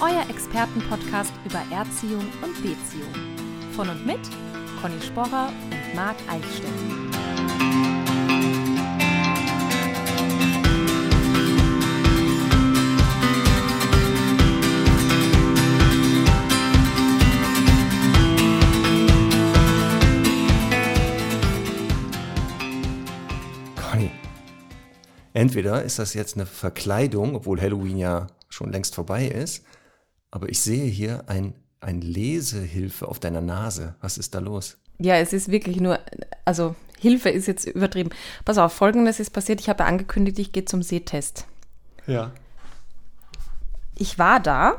euer Expertenpodcast über Erziehung und Beziehung. Von und mit Conny Sporrer und Marc Eichstätt. Conny, entweder ist das jetzt eine Verkleidung, obwohl Halloween ja schon längst vorbei ist, aber ich sehe hier ein, ein Lesehilfe auf deiner Nase. Was ist da los? Ja, es ist wirklich nur, also Hilfe ist jetzt übertrieben. Pass auf, folgendes ist passiert. Ich habe angekündigt, ich gehe zum Sehtest. Ja. Ich war da.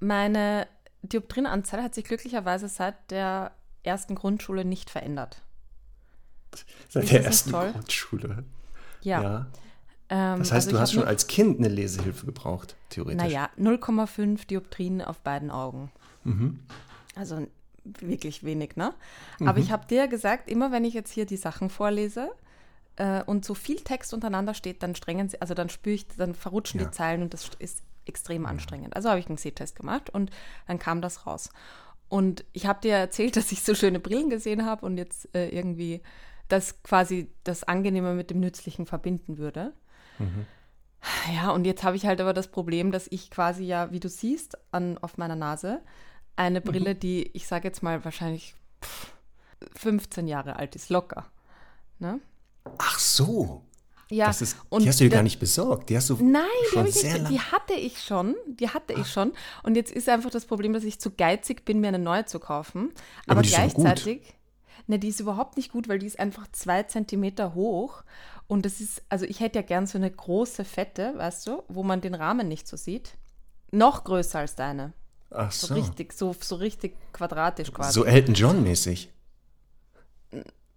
Meine Dioptrienanzahl hat sich glücklicherweise seit der ersten Grundschule nicht verändert. Seit Ist der ersten toll? Grundschule. Ja. ja. Ähm, Das heißt, also du hast schon als Kind eine Lesehilfe gebraucht, theoretisch. Naja, 0,5 Dioptrien auf beiden Augen. Mhm. Also wirklich wenig, ne? Aber ich habe dir gesagt, immer wenn ich jetzt hier die Sachen vorlese äh, und so viel Text untereinander steht, dann strengen sie, also dann spüre ich, dann verrutschen Ja. die Zeilen und das ist extrem anstrengend. Also habe ich einen Sehtest gemacht und dann kam das raus. Und ich habe dir erzählt, dass ich so schöne Brillen gesehen habe und jetzt äh, irgendwie das quasi das Angenehme mit dem Nützlichen verbinden würde. Ja, und jetzt habe ich halt aber das Problem, dass ich quasi ja, wie du siehst, an, auf meiner Nase eine Brille, die, ich sage jetzt mal, wahrscheinlich pff, 15 Jahre alt ist, locker. Ne? Ach so. Ja, Das ist, die hast du dir gar nicht besorgt. Die hast du Nein, die, schon ich sehr nicht, die hatte ich schon. Die hatte ich schon. Und jetzt ist einfach das Problem, dass ich zu geizig bin, mir eine neue zu kaufen. Aber, Aber die gleichzeitig, ne, die ist überhaupt nicht gut, weil die ist einfach zwei Zentimeter hoch. Und das ist, also ich hätte ja gern so eine große Fette, weißt du, wo man den Rahmen nicht so sieht. Noch größer als deine. Ach So, so. richtig, so, so richtig quadratisch quasi. So Elton John mäßig.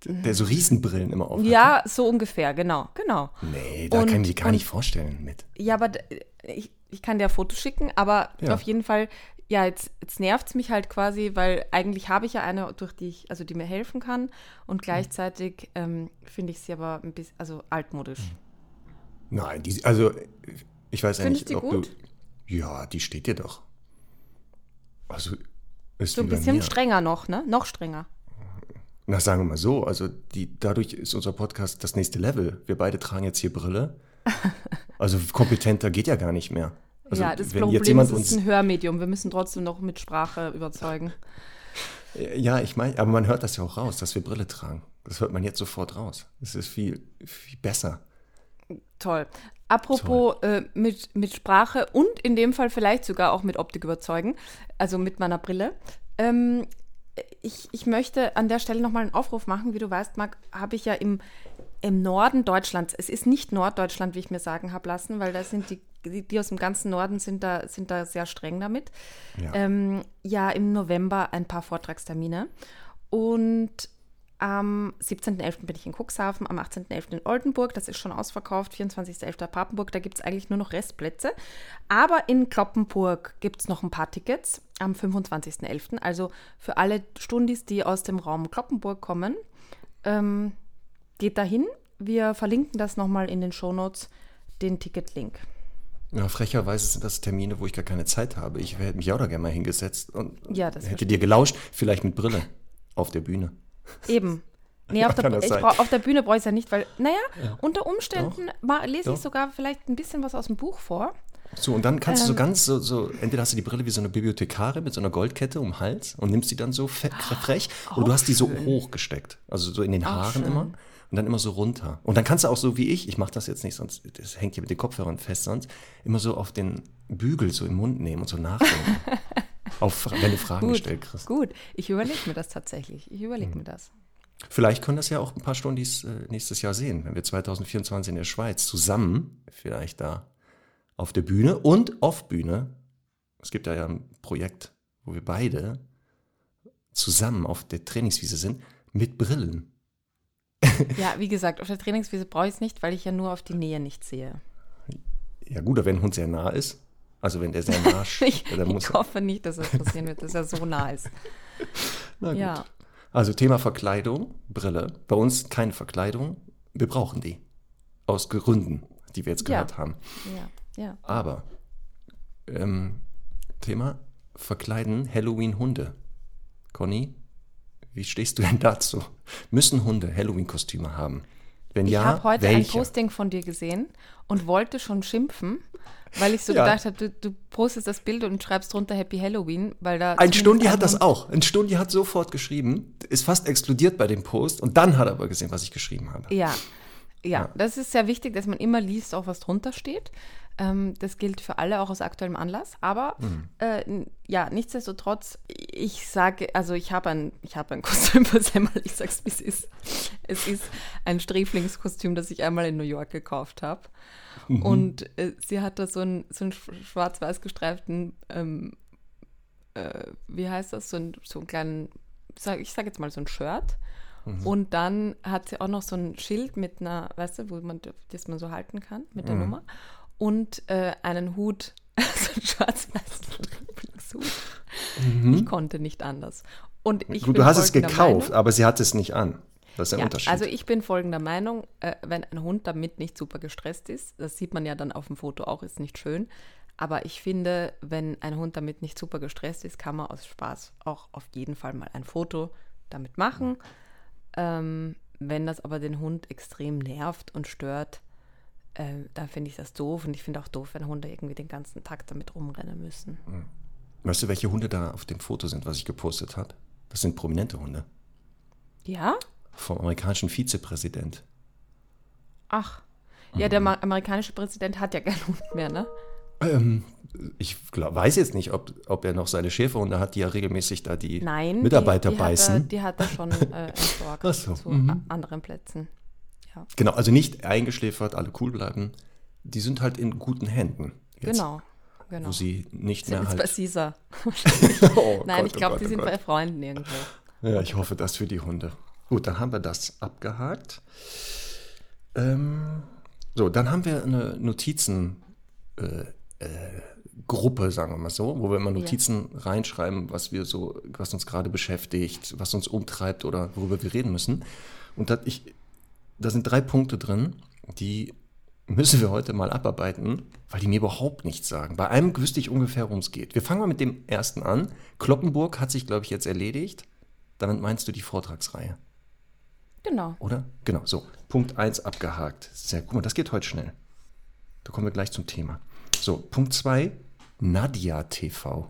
Der so Riesenbrillen immer auf. ja, so ungefähr, genau, genau. Nee, da Und- kann ich mich gar und- nicht vorstellen mit. Ja, aber ich, ich kann dir Fotos schicken, aber Ja. auf jeden Fall, ja, jetzt, jetzt nervt es mich halt quasi, weil eigentlich habe ich ja eine, durch die ich, also die mir helfen kann und gleichzeitig ähm, finde ich sie aber ein bisschen, also altmodisch. Nein, die, also ich weiß ja Findest nicht, du die ob gut? du. Ja, die steht dir doch. Also ist So ein bisschen mir. strenger noch, ne? Noch strenger. Na, sagen wir mal so, also die, dadurch ist unser Podcast das nächste Level. Wir beide tragen jetzt hier Brille. Also kompetenter geht ja gar nicht mehr. Also ja, das Problem jetzt ist, es ist uns, ein Hörmedium. Wir müssen trotzdem noch mit Sprache überzeugen. ja, ich meine, aber man hört das ja auch raus, dass wir Brille tragen. Das hört man jetzt sofort raus. Das ist viel, viel besser. Toll. Apropos Äh, mit, mit Sprache und in dem Fall vielleicht sogar auch mit Optik überzeugen, also mit meiner Brille. Ähm, ich, ich möchte an der Stelle nochmal einen Aufruf machen. Wie du weißt, Marc, habe ich ja im, im Norden Deutschlands, es ist nicht Norddeutschland, wie ich mir sagen habe lassen, weil da sind die, die, aus dem ganzen Norden sind da, sind da sehr streng damit. Ja. Ähm, ja, im November ein paar Vortragstermine. Und am 17.11. bin ich in Cuxhaven, am 18.11. in Oldenburg, das ist schon ausverkauft, 24.11. Papenburg, da gibt es eigentlich nur noch Restplätze. Aber in Kloppenburg gibt es noch ein paar Tickets am 25.11. Also für alle Stundis, die aus dem Raum Kloppenburg kommen, ähm, geht dahin. Wir verlinken das nochmal in den Shownotes, den Ticketlink. Ja, frecherweise sind das Termine, wo ich gar keine Zeit habe. Ich hätte mich auch da gerne mal hingesetzt und Ja, das hätte dir gelauscht, vielleicht mit Brille auf der Bühne. Eben. Nee, auf, der, brauch, auf der Bühne brauche ich es ja nicht, weil, naja, unter Umständen ma- lese Doch. ich sogar vielleicht ein bisschen was aus dem Buch vor. So, und dann kannst du so Ähm. ganz so, so, entweder hast du die Brille wie so eine Bibliothekarin mit so einer Goldkette um den Hals und nimmst die dann so fe frech oder du hast die so hochgesteckt, also so in den Haaren schön. immer und dann immer so runter. Und dann kannst du auch so wie ich, ich mache das jetzt nicht, sonst das hängt hier mit den Kopfhörern fest, sonst immer so auf den Bügel so im Mund nehmen und so nachdenken. auf, wenn du Fragen Gut, gestellt kriegst. gut. Ich überlege mir das tatsächlich. Ich überlege Hm. mir das. Vielleicht können das ja auch ein paar Stundis äh, nächstes Jahr sehen, wenn wir 2024 in der Schweiz zusammen vielleicht da auf der Bühne und auf Bühne. Es gibt da ja ein Projekt, wo wir beide zusammen auf der Trainingswiese sind, mit Brillen. Ja, wie gesagt, auf der Trainingswiese brauche ich es nicht, weil ich ja nur auf die Nähe nicht sehe. Ja gut, aber wenn ein Hund sehr nah ist, also wenn der sehr nah Ich, dann muss ich hoffe nicht, dass das passieren wird, dass er so nah ist. Na gut. Ja. Also Thema Verkleidung, Brille. Bei uns keine Verkleidung. Wir brauchen die. Aus Gründen, die wir jetzt Ja. gehört haben. Ja, ja. Aber ähm, Thema Verkleiden Halloween-Hunde. Conny, wie stehst du denn dazu? Müssen Hunde Halloween-Kostüme haben? Wenn Ich ja, habe heute welche? ein Posting von dir gesehen und wollte schon schimpfen, weil ich so Ja. gedacht habe, du, du postest das Bild und schreibst drunter Happy Halloween, weil da. Ein Stundi hat das auch. Ein Stundi hat sofort geschrieben, ist fast explodiert bei dem Post und dann hat er aber gesehen, was ich geschrieben habe. Ja. ja, Ja. das ist sehr wichtig, dass man immer liest, auch was drunter steht. Ähm, das gilt für alle, auch aus aktuellem Anlass. Aber Mhm. äh, ja, nichtsdestotrotz, ich sage, also ich habe ein, ich habe ein Kostüm für Semmel, ich sag's wie es ist. Es ist ein Sträflingskostüm, das ich einmal in New York gekauft habe. Mhm. Und äh, sie hat da so einen, so einen sch- schwarz-weiß gestreiften, ähm, äh, wie heißt das, so einen, so einen kleinen, sag, ich sage jetzt mal so ein Shirt. Mhm. Und dann hat sie auch noch so ein Schild mit einer, weißt du, wo man das man so halten kann mit der Mhm. Nummer. Und äh, einen Hut, so einen schwarz-weißen Lieblingshut. Ich konnte nicht anders. Und ich Mhm. Gut, du hast es gekauft, Meinung, aber sie hat es nicht an. Das ist der ja, Unterschied. also ich bin folgender Meinung, äh, wenn ein Hund damit nicht super gestresst ist, das sieht man ja dann auf dem Foto auch, ist nicht schön. Aber ich finde, wenn ein Hund damit nicht super gestresst ist, kann man aus Spaß auch auf jeden Fall mal ein Foto damit machen. Ähm, wenn das aber den Hund extrem nervt und stört, äh, dann finde ich das doof. Und ich finde auch doof, wenn Hunde irgendwie den ganzen Tag damit rumrennen müssen. weißt du, welche Hunde da auf dem Foto sind, was ich gepostet habe? Das sind prominente Hunde. Ja? Vom amerikanischen Vizepräsident. Ach. Ja, der ma- amerikanische Präsident hat ja keinen Hund mehr, ne? Ähm, ich glaub, weiß jetzt nicht, ob, ob er noch seine Schäferhunde hat, die ja regelmäßig da die Nein, Mitarbeiter die, die Hat er, beißen. die hat er schon äh, entsorgt so, zu mhm. anderen Plätzen. Ja, Genau, also nicht eingeschläfert, alle cool bleiben. Die sind halt in guten Händen. Jetzt, genau. genau. Wo sie nicht sind mehr bei halt. Caesar. Oh Nein, Gott, ich oh glaube, Gott, die oh sind Gott. bei Freunden irgendwo. Ja, ich hoffe das für die Hunde. Gut, dann haben wir das abgehakt. Ähm, so, dann haben wir eine Notizen. Äh, äh, Gruppe, sagen wir mal so, wo wir immer Notizen reinschreiben, was wir so, was uns gerade beschäftigt, was uns umtreibt oder worüber wir reden müssen. Und da, ich, da sind drei Punkte drin, die müssen wir heute mal abarbeiten, weil die mir überhaupt nichts sagen. Bei einem wüsste ich ungefähr, worum es geht. Wir fangen mal mit dem ersten an. Kloppenburg hat sich, glaube ich, jetzt erledigt. Damit meinst du die Vortragsreihe, Genau. oder? Genau, so. Punkt 1 abgehakt. Sehr, guck mal, das geht heute schnell. Da kommen wir gleich zum Thema. So, Punkt 2, Nadia TV.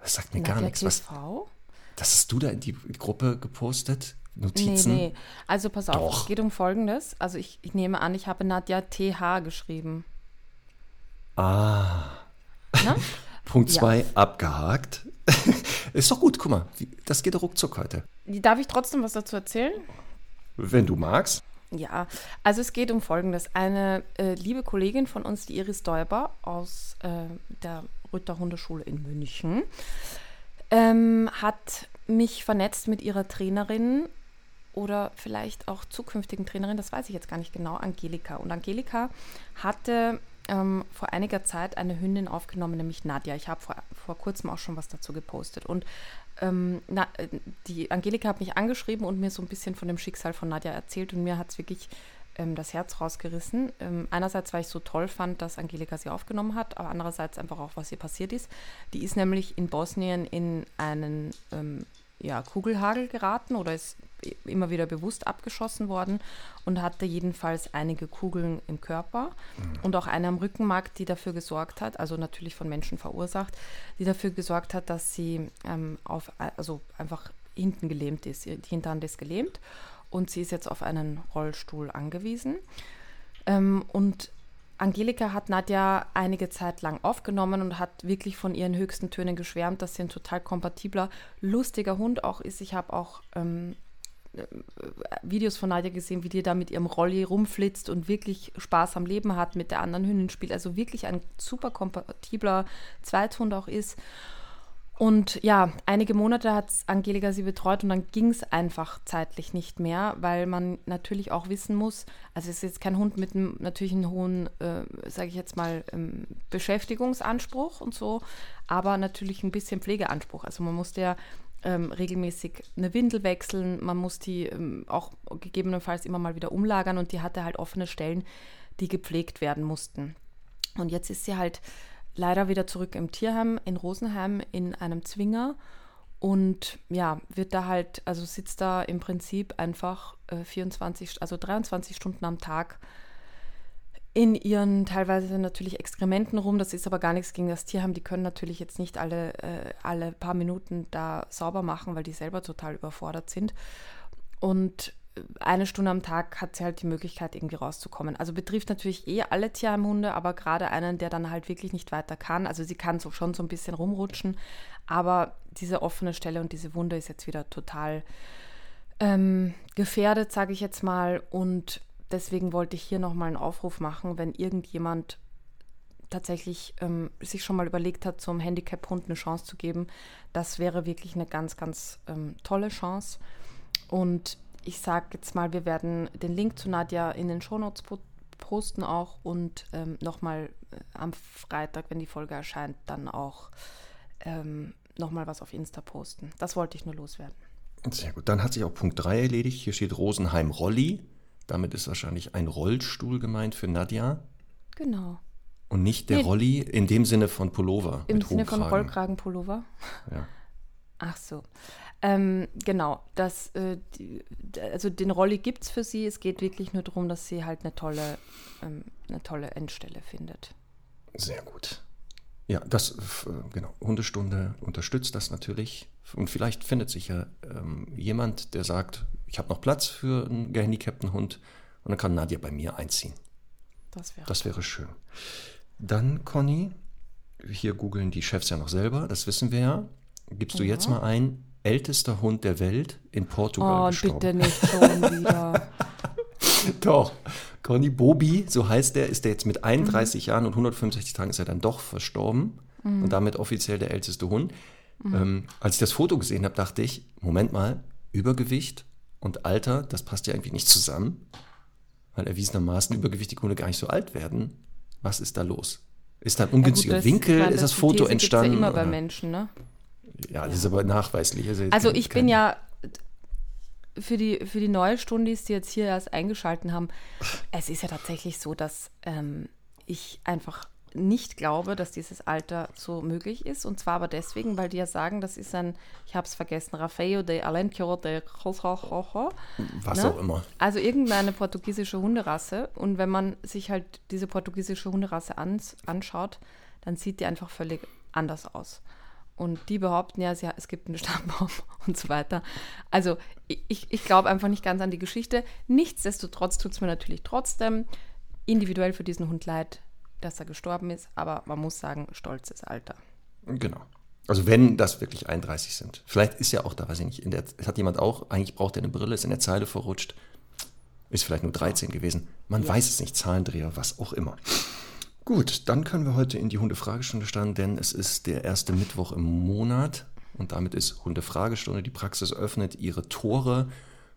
Das sagt mir gar Nadja nichts. Was, TV? das hast du da in die Gruppe gepostet? Nee, Notizen? nee. Also pass auf, Doch. es geht um Folgendes. Also ich, ich nehme an, ich habe Nadja TH geschrieben. Ah. Ne? Punkt Ja. 2 abgehakt. Ist doch gut, guck mal, das geht ruckzuck heute. Darf ich trotzdem was dazu erzählen? Wenn du magst. Ja, also es geht um Folgendes. Eine äh, liebe Kollegin von uns, die Iris Däuber aus äh, der Rütter Hundeschule in München, ähm, hat mich vernetzt mit ihrer Trainerin oder vielleicht auch zukünftigen Trainerin, das weiß ich jetzt gar nicht genau, Angelika. Und Angelika hatte ähm, vor einiger Zeit eine Hündin aufgenommen, nämlich Nadja. Ich habe vor, vor kurzem auch schon was dazu gepostet. Und ähm, na, äh, die Angelika hat mich angeschrieben und mir so ein bisschen von dem Schicksal von Nadja erzählt und mir hat es wirklich ähm, das Herz rausgerissen. Ähm, einerseits, weil ich so toll fand, dass Angelika sie aufgenommen hat, aber andererseits einfach auch, was ihr passiert ist. Die ist nämlich in Bosnien in einen ähm, ja, Kugelhagel geraten oder ist immer wieder bewusst abgeschossen worden und hatte jedenfalls einige Kugeln im Körper und auch eine am Rückenmark, die dafür gesorgt hat, also natürlich von Menschen verursacht, die dafür gesorgt hat, dass sie ähm, auf, also einfach hinten gelähmt ist. Die Hinterhand ist gelähmt und sie ist jetzt auf einen Rollstuhl angewiesen. Ähm, und Angelika hat Nadja einige Zeit lang aufgenommen und hat wirklich von ihren höchsten Tönen geschwärmt, dass sie ein total kompatibler, lustiger Hund auch ist. Ich habe auch ähm, äh, Videos von Nadja gesehen, wie die da mit ihrem Rolli rumflitzt und wirklich Spaß am Leben hat, mit der anderen Hündin spielt. Also wirklich ein super kompatibler Zweithund auch ist. Und ja, einige Monate hat Angelika sie betreut und dann ging es einfach zeitlich nicht mehr, weil man natürlich auch wissen muss, also es ist jetzt kein Hund mit einem natürlich einen hohen, äh, sage ich jetzt mal, ähm, Beschäftigungsanspruch und so, aber natürlich ein bisschen Pflegeanspruch. Also man muss ja ähm, regelmäßig eine Windel wechseln, man muss die ähm, auch gegebenenfalls immer mal wieder umlagern und die hatte halt offene Stellen, die gepflegt werden mussten. Und jetzt ist sie halt leider wieder zurück im Tierheim in Rosenheim in einem Zwinger und ja, wird da halt, also sitzt da im Prinzip einfach äh, 24, also 23 Stunden am Tag in ihren teilweise natürlich Exkrementen rum. Das ist aber gar nichts gegen das Tierheim. Die können natürlich jetzt nicht alle, äh, alle paar Minuten da sauber machen, weil die selber total überfordert sind. Und eine Stunde am Tag hat sie halt die Möglichkeit, irgendwie rauszukommen. Also betrifft natürlich eh alle Tierheimhunde, aber gerade einen, der dann halt wirklich nicht weiter kann. Also sie kann so schon so ein bisschen rumrutschen, aber diese offene Stelle und diese Wunde ist jetzt wieder total ähm, gefährdet, sage ich jetzt mal. Und deswegen wollte ich hier nochmal einen Aufruf machen, wenn irgendjemand tatsächlich ähm, sich schon mal überlegt hat, zum Handicap-Hund eine Chance zu geben. Das wäre wirklich eine ganz, ganz ähm, tolle Chance. Und ich sage jetzt mal, wir werden den Link zu Nadja in den Shownotes posten auch und ähm, nochmal äh, am Freitag, wenn die Folge erscheint, dann auch ähm, nochmal was auf Insta posten. Das wollte ich nur loswerden. Sehr gut. Dann hat sich auch Punkt 3 erledigt. Hier steht Rosenheim Rolli. Damit ist wahrscheinlich ein Rollstuhl gemeint für Nadja. Genau. Und nicht der nee. Rolli in dem Sinne von Pullover. Im Sinne von Rollkragenpullover? Ja. Ach so. Ähm, genau, das, äh, die, also den Rolli gibt es für sie. Es geht wirklich nur darum, dass sie halt eine tolle, ähm, eine tolle Endstelle findet. Sehr gut. Ja, das, genau, Hundestunde unterstützt das natürlich. Und vielleicht findet sich ja ähm, jemand, der sagt, ich habe noch Platz für einen gehandicapten Hund und dann kann Nadja bei mir einziehen. Das wäre, das wäre schön. Dann, Conny, hier googeln die Chefs ja noch selber, das wissen wir ja. Gibst du jetzt mal ein, ältester Hund der Welt in Portugal oh, gestorben. bitte nicht schon wieder. doch. Conny Bobi, so heißt er, ist er jetzt mit 31 mhm. Jahren und 165 Tagen ist er dann doch verstorben mhm. und damit offiziell der älteste Hund. Mhm. Ähm, als ich das Foto gesehen habe, dachte ich, Moment mal, Übergewicht und Alter, das passt ja irgendwie nicht zusammen, weil erwiesenermaßen übergewichtige Hunde gar nicht so alt werden. Was ist da los? Ist da ein ungünstiger ja gut, das, Winkel? Ist das Foto entstanden? Das ist ja immer bei Menschen, ne? Ja, das ist aber nachweislich. Also, also ich bin ja für die, für die neue Stundis, die jetzt hier erst eingeschalten haben, es ist ja tatsächlich so, dass ähm, ich einfach nicht glaube, dass dieses Alter so möglich ist. Und zwar aber deswegen, weil die ja sagen, das ist ein, ich habe es vergessen, Rafael de Alenquio de Was ne? auch immer. Also irgendeine portugiesische Hunderasse. Und wenn man sich halt diese portugiesische Hunderasse ans, anschaut, dann sieht die einfach völlig anders aus. Und die behaupten ja, es gibt einen Stammbaum und so weiter. Also ich, ich glaube einfach nicht ganz an die Geschichte. Nichtsdestotrotz tut es mir natürlich trotzdem individuell für diesen Hund leid, dass er gestorben ist. Aber man muss sagen, stolzes Alter. Genau. Also wenn das wirklich 31 sind. Vielleicht ist ja auch da, weiß ich nicht, der, hat jemand auch, eigentlich braucht er eine Brille, ist in der Zeile verrutscht. Ist vielleicht nur 13 gewesen. Man ja. weiß es nicht, Zahlendreher, was auch immer. Gut, dann können wir heute in die Hundefragestunde starten, denn es ist der erste Mittwoch im Monat und damit ist Hundefragestunde. Die Praxis öffnet ihre Tore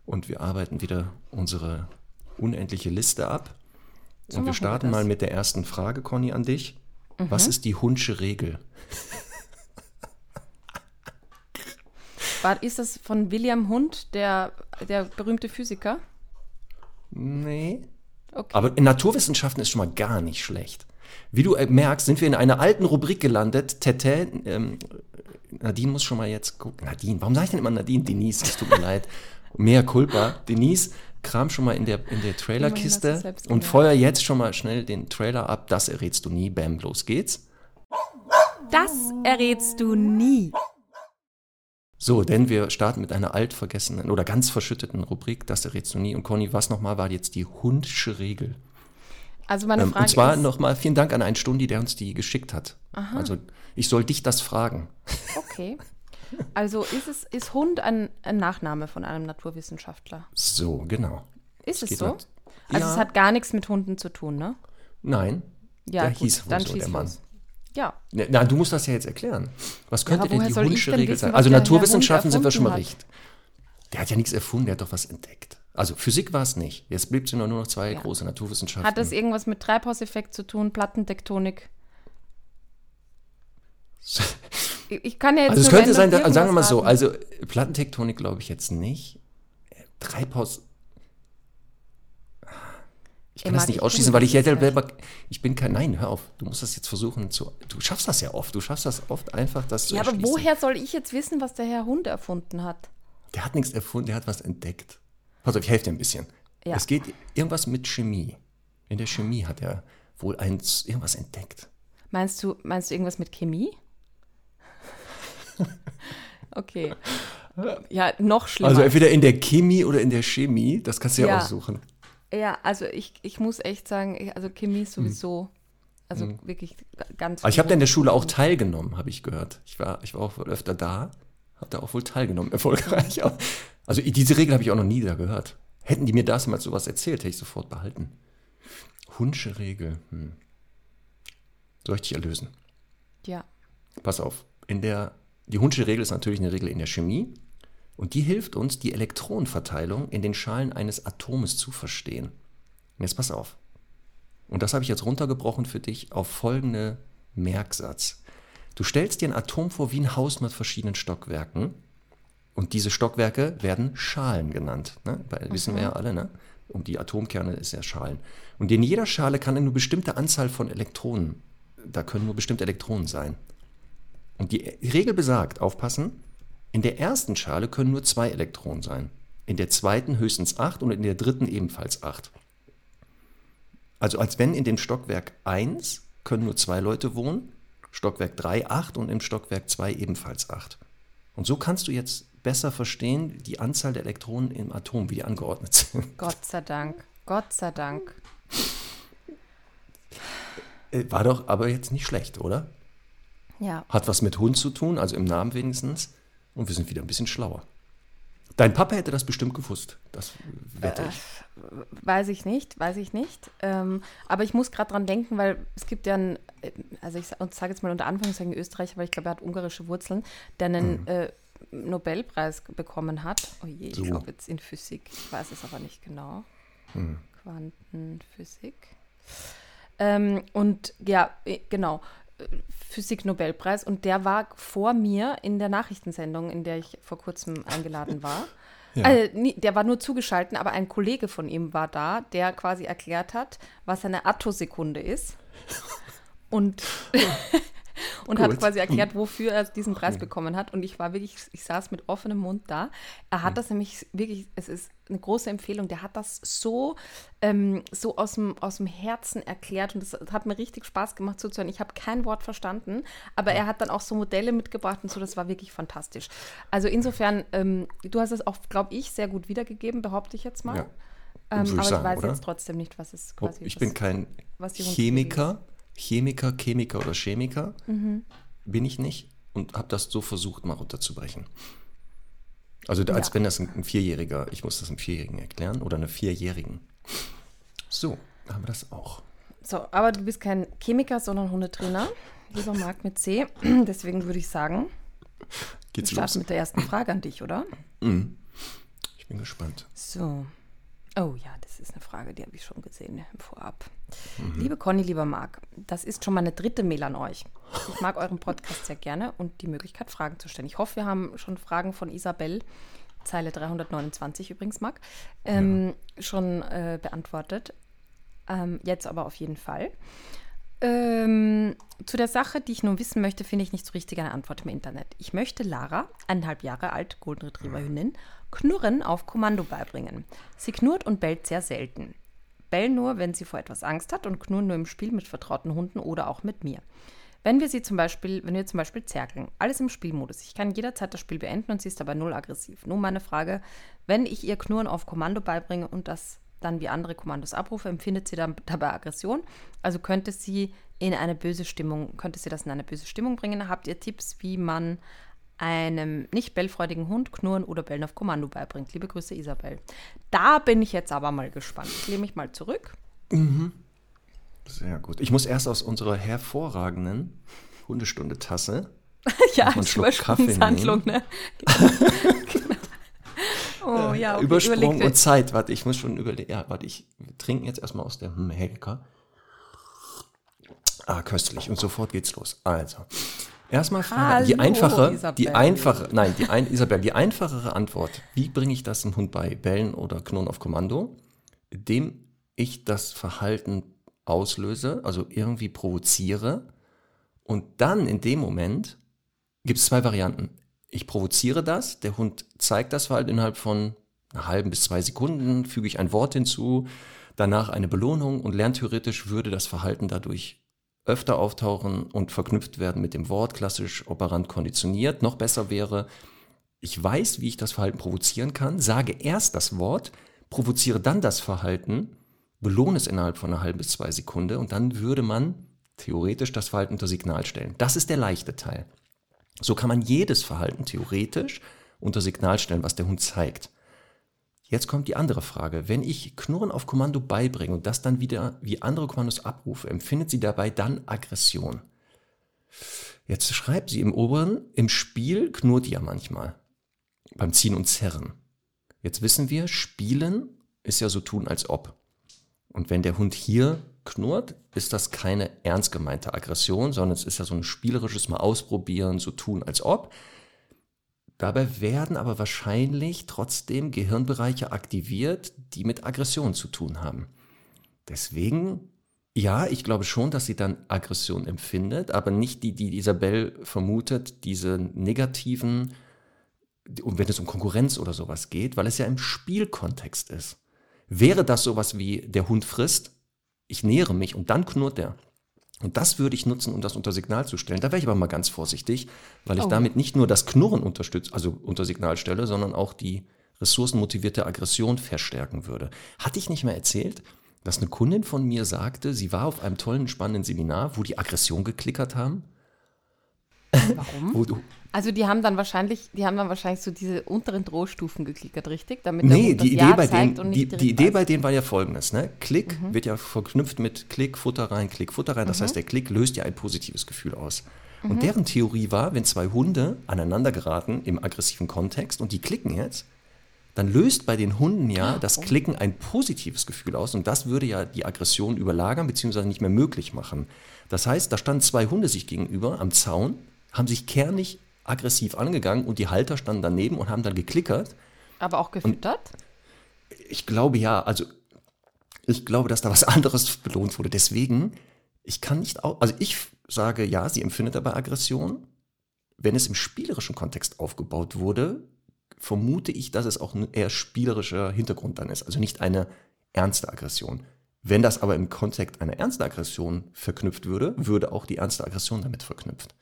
und wir arbeiten wieder unsere unendliche Liste ab. So und wir starten wir mal mit der ersten Frage, Conny, an dich. Mhm. Was ist die Hundsche Regel? War, ist das von William Hund, der, der berühmte Physiker? Nee. Okay. Aber in Naturwissenschaften ist schon mal gar nicht schlecht. Wie du äh, merkst, sind wir in einer alten Rubrik gelandet. Tete, ähm, Nadine muss schon mal jetzt gucken. Nadine, warum sage ich denn immer Nadine? Denise, es tut mir leid. Mehr Culpa. Denise, kram schon mal in der, in der Trailerkiste und feuer jetzt schon mal schnell den Trailer ab. Das errätst du nie. Bam, los geht's. Das errätst du nie. So, denn wir starten mit einer altvergessenen oder ganz verschütteten Rubrik. Das errätst du nie. Und Conny, was nochmal war jetzt die Hundsche Regel? Also meine Frage ähm, Und zwar nochmal vielen Dank an einen Stundi, der uns die geschickt hat. Aha. Also ich soll dich das fragen. Okay. Also ist es ist Hund ein, ein Nachname von einem Naturwissenschaftler? So, genau. Ist es, es so? Nach, also ja. es hat gar nichts mit Hunden zu tun, ne? Nein. Ja, der gut, hieß dann so, der Mann. Ja. Ne, Na, du musst das ja jetzt erklären. Was könnte aber denn die denn Regel wissen, sein? Also Naturwissenschaften sind wir schon mal recht. Der hat ja nichts erfunden, der hat doch was entdeckt. Also Physik war es nicht. Jetzt blieb es nur noch zwei Ja. große Naturwissenschaften. Hat das irgendwas mit Treibhauseffekt zu tun, Plattentektonik? Ich, kann ja jetzt also es könnte sein, da, sagen wir mal so, also Plattentektonik glaube ich jetzt nicht. Treibhaus. Ich kann Ey, das nicht ich ausschließen, weil ich hätte jetzt selber, ich bin kein, nein, hör auf, du musst das jetzt versuchen zu, du schaffst das ja oft, du schaffst das oft einfach, das zu Ja, aber woher soll ich jetzt wissen, was der Herr Hund erfunden hat? Der hat nichts erfunden, der hat was entdeckt. Pass auf, ich helfe dir ein bisschen. Ja. Es geht irgendwas mit Chemie. In der Chemie hat er wohl eins, irgendwas entdeckt. Meinst du, meinst du irgendwas mit Chemie? okay. Ja, noch schlimmer. Also entweder in der Chemie oder in der Chemie, das kannst du ja, Ja. aussuchen. ja, also ich, ich muss echt sagen, ich- also Chemie sowieso. Also Mhm. wirklich ganz. Aber ich habe da in der Schule auch teilgenommen, habe ich gehört. Ich war, ich war auch öfter da, habe da auch wohl teilgenommen, erfolgreich. Also diese Regel habe ich auch noch nie da gehört. Hätten die mir das mal sowas erzählt, hätte ich sofort behalten. Hunsche Regel. Hm. Soll ich dich erlösen? Ja. Pass auf. In der, die Hunsche Regel ist natürlich eine Regel in der Chemie und die hilft uns, die Elektronenverteilung in den Schalen eines Atomes zu verstehen. Und jetzt pass auf. Und das habe ich jetzt runtergebrochen für dich auf folgende Merksatz. Du stellst dir ein Atom vor wie ein Haus mit verschiedenen Stockwerken und diese Stockwerke werden Schalen genannt. Ne? Weil, Wissen wir ja alle, ne? Um die Atomkerne ist ja Schalen. Und in jeder Schale kann eine bestimmte Anzahl von Elektronen, da können nur bestimmte Elektronen sein. Und die Regel besagt, aufpassen, in der ersten Schale können nur zwei Elektronen sein. In der zweiten höchstens acht und in der dritten ebenfalls acht. Also als wenn in dem Stockwerk 1 können nur zwei Leute wohnen, Stockwerk 3 8 und im Stockwerk 2 ebenfalls 8. Und so kannst du jetzt besser verstehen die Anzahl der Elektronen im Atom, wie die angeordnet sind. Gott sei Dank. Gott sei Dank. Äh, War doch aber jetzt nicht schlecht, oder? Ja. Hat was mit Hund zu tun, also im Namen wenigstens. Und wir sind wieder ein bisschen schlauer. Dein Papa hätte das bestimmt gewusst. Das wette ich. Weiß ich nicht, weiß ich nicht. Ähm, aber ich muss gerade dran denken, weil es gibt ja einen, äh, also ich sage jetzt mal unter Anführungszeichen Österreicher, weil ich glaube, er hat ungarische Wurzeln, der einen äh, Nobelpreis bekommen hat. Oh je, ich So. glaube jetzt in Physik. Ich weiß es aber nicht genau. Quantenphysik. Ähm, und ja, äh, genau. Physik-Nobelpreis. Und der war vor mir in der Nachrichtensendung, in der ich vor kurzem eingeladen war. Also, nie- der war nur zugeschaltet, aber ein Kollege von ihm war da, der quasi erklärt hat, was eine Attosekunde ist. Und, und hat Gut. quasi erklärt, wofür er diesen Preis bekommen hat. Und ich war wirklich, ich saß mit offenem Mund da. Er hat das nämlich wirklich, es ist eine große Empfehlung, der hat das so, ähm, so aus dem, aus dem Herzen erklärt und es hat mir richtig Spaß gemacht zuzuhören. Ich habe kein Wort verstanden, aber er hat dann auch so Modelle mitgebracht und so, das war wirklich fantastisch. Also insofern, ähm, du hast es auch, glaube ich, sehr gut wiedergegeben, behaupte ich jetzt mal. Ja. Ähm, ich aber ich sagen, weiß oder? jetzt trotzdem nicht, was es quasi Ich was, bin kein Chemiker, Chemiker, Chemiker oder Chemiker. Mhm. Bin ich nicht und habe das so versucht, mal runterzubrechen. Also als Ja. wenn das ein, ein Vierjähriger, ich muss das einem Vierjährigen erklären oder einer Vierjährigen. So, haben wir das auch. So, aber du bist kein Chemiker, sondern Hundetrainer. Lieber Marc mit C. Deswegen würde ich sagen, wir Geht's starten los? mit der ersten Frage an dich, oder? Ich bin gespannt. So. Oh ja, das ist eine Frage, die habe ich schon gesehen im Vorab. Liebe Conny, lieber Marc, das ist schon meine dritte Mail an euch. Ich mag euren Podcast sehr gerne und die Möglichkeit, Fragen zu stellen. Ich hoffe, wir haben schon Fragen von Isabel, Zeile 329 übrigens, Marc, ähm, schon äh, beantwortet. Ähm, jetzt aber auf jeden Fall. Ähm, zu der Sache, die ich nun wissen möchte, finde ich nicht so richtig eine Antwort im Internet. Ich möchte Lara, eineinhalb Jahre alt, Golden Retriever Hündin, Knurren auf Kommando beibringen. Sie knurrt und bellt sehr selten. Bell nur, wenn sie vor etwas Angst hat und knurren nur im Spiel mit vertrauten Hunden oder auch mit mir. Wenn wir sie zum Beispiel, wenn wir zum Beispiel zerkeln, alles im Spielmodus. Ich kann jederzeit das Spiel beenden und sie ist dabei null aggressiv. Nun meine Frage, wenn ich ihr Knurren auf Kommando beibringe und das dann wie andere Kommandos abrufe, empfindet sie dann dabei Aggression. Also könnte sie in eine böse Stimmung, könnte sie das in eine böse Stimmung bringen. Habt ihr Tipps, wie man einem nicht bellfreudigen Hund Knurren oder Bellen auf Kommando beibringt? Liebe Grüße, Isabel. Da bin ich jetzt aber mal gespannt. Ich lehne mich mal zurück. Sehr gut. Ich muss erst aus unserer hervorragenden Hundestunde-Tasse. ja, einen Schluck Kaffee Übersprungshandlung, ne? genau. Oh ja, okay, Übersprung und Zeit. Warte, ich muss schon überlegen. Ja, warte, ich wir trinken jetzt erstmal aus der Helka. Ah, köstlich. Und sofort geht's los. Also, erstmal Frage. Die einfache, die Isabel. einfache, nein, die ein, Isabel, die einfachere Antwort. Wie bringe ich das dem Hund bei? Bellen oder Knurren auf Kommando? Indem ich das Verhalten auslöse, also irgendwie provoziere. Und dann in dem Moment gibt es zwei Varianten. Ich provoziere das, der Hund zeigt das Verhalten innerhalb von einer halben bis zwei Sekunden, füge ich ein Wort hinzu, danach eine Belohnung und lerntheoretisch würde das Verhalten dadurch öfter auftauchen und verknüpft werden mit dem Wort, klassisch operant konditioniert. Noch besser wäre, ich weiß, wie ich das Verhalten provozieren kann, sage erst das Wort, provoziere dann das Verhalten, belohne es innerhalb von einer halben bis zwei Sekunden und dann würde man theoretisch das Verhalten unter Signal stellen. Das ist der leichte Teil. So kann man jedes Verhalten theoretisch unter Signal stellen, was der Hund zeigt. Jetzt kommt die andere Frage. Wenn ich Knurren auf Kommando beibringe und das dann wieder wie andere Kommandos abrufe, empfindet sie dabei dann Aggression? Jetzt schreibt sie im oberen, im Spiel knurrt die ja manchmal. Beim Ziehen und Zerren. Jetzt wissen wir, spielen ist ja so tun als ob. Und wenn der Hund hier knurrt, ist das keine ernst gemeinte Aggression, sondern es ist ja so ein spielerisches Mal ausprobieren, so tun als ob. Dabei werden aber wahrscheinlich trotzdem Gehirnbereiche aktiviert, die mit Aggression zu tun haben. Deswegen, ja, ich glaube schon, dass sie dann Aggression empfindet, aber nicht die, die Isabel vermutet, diese negativen, wenn es um Konkurrenz oder sowas geht, weil es ja im Spielkontext ist. Wäre das sowas wie der Hund frisst, ich nähere mich und dann knurrt er. Und das würde ich nutzen, um das unter Signal zu stellen. Da wäre ich aber mal ganz vorsichtig, weil ich Oh. damit nicht nur das Knurren unterstütze, also unter Signal stelle, sondern auch die ressourcenmotivierte Aggression verstärken würde. Hatte ich nicht mehr erzählt, dass eine Kundin von mir sagte, sie war auf einem tollen, spannenden Seminar, wo die Aggression geklickert haben? Warum? Wo du, Also die haben dann wahrscheinlich, die haben dann wahrscheinlich so diese unteren Drohstufen geklickert, richtig? Damit Nee, die Idee, Ja bei denen, die, die Idee weiß. Mhm. bei denen war ja folgendes. Ne? Klick wird ja verknüpft mit Klick, Futter rein, Klick, Futter rein. Das heißt, der Klick löst ja ein positives Gefühl aus. Mhm. Und deren Theorie war, wenn zwei Hunde aneinander geraten im aggressiven Kontext und die klicken jetzt, dann löst bei den Hunden ja Oh. das Klicken ein positives Gefühl aus und das würde ja die Aggression überlagern bzw. nicht mehr möglich machen. Das heißt, da standen zwei Hunde sich gegenüber am Zaun, haben sich kernig aggressiv angegangen und die Halter standen daneben und haben dann geklickert Aber auch gefüttert? ich glaube ja, also ich glaube, dass da was anderes belohnt wurde. Deswegen, ich kann nicht, au- also ich sage ja, sie empfindet aber Aggression. Wenn es im spielerischen Kontext aufgebaut wurde, vermute ich, dass es auch ein eher spielerischer Hintergrund dann ist. Also nicht eine ernste Aggression. Wenn das aber im Kontext einer ernsten Aggression verknüpft würde, würde auch die ernste Aggression damit verknüpft.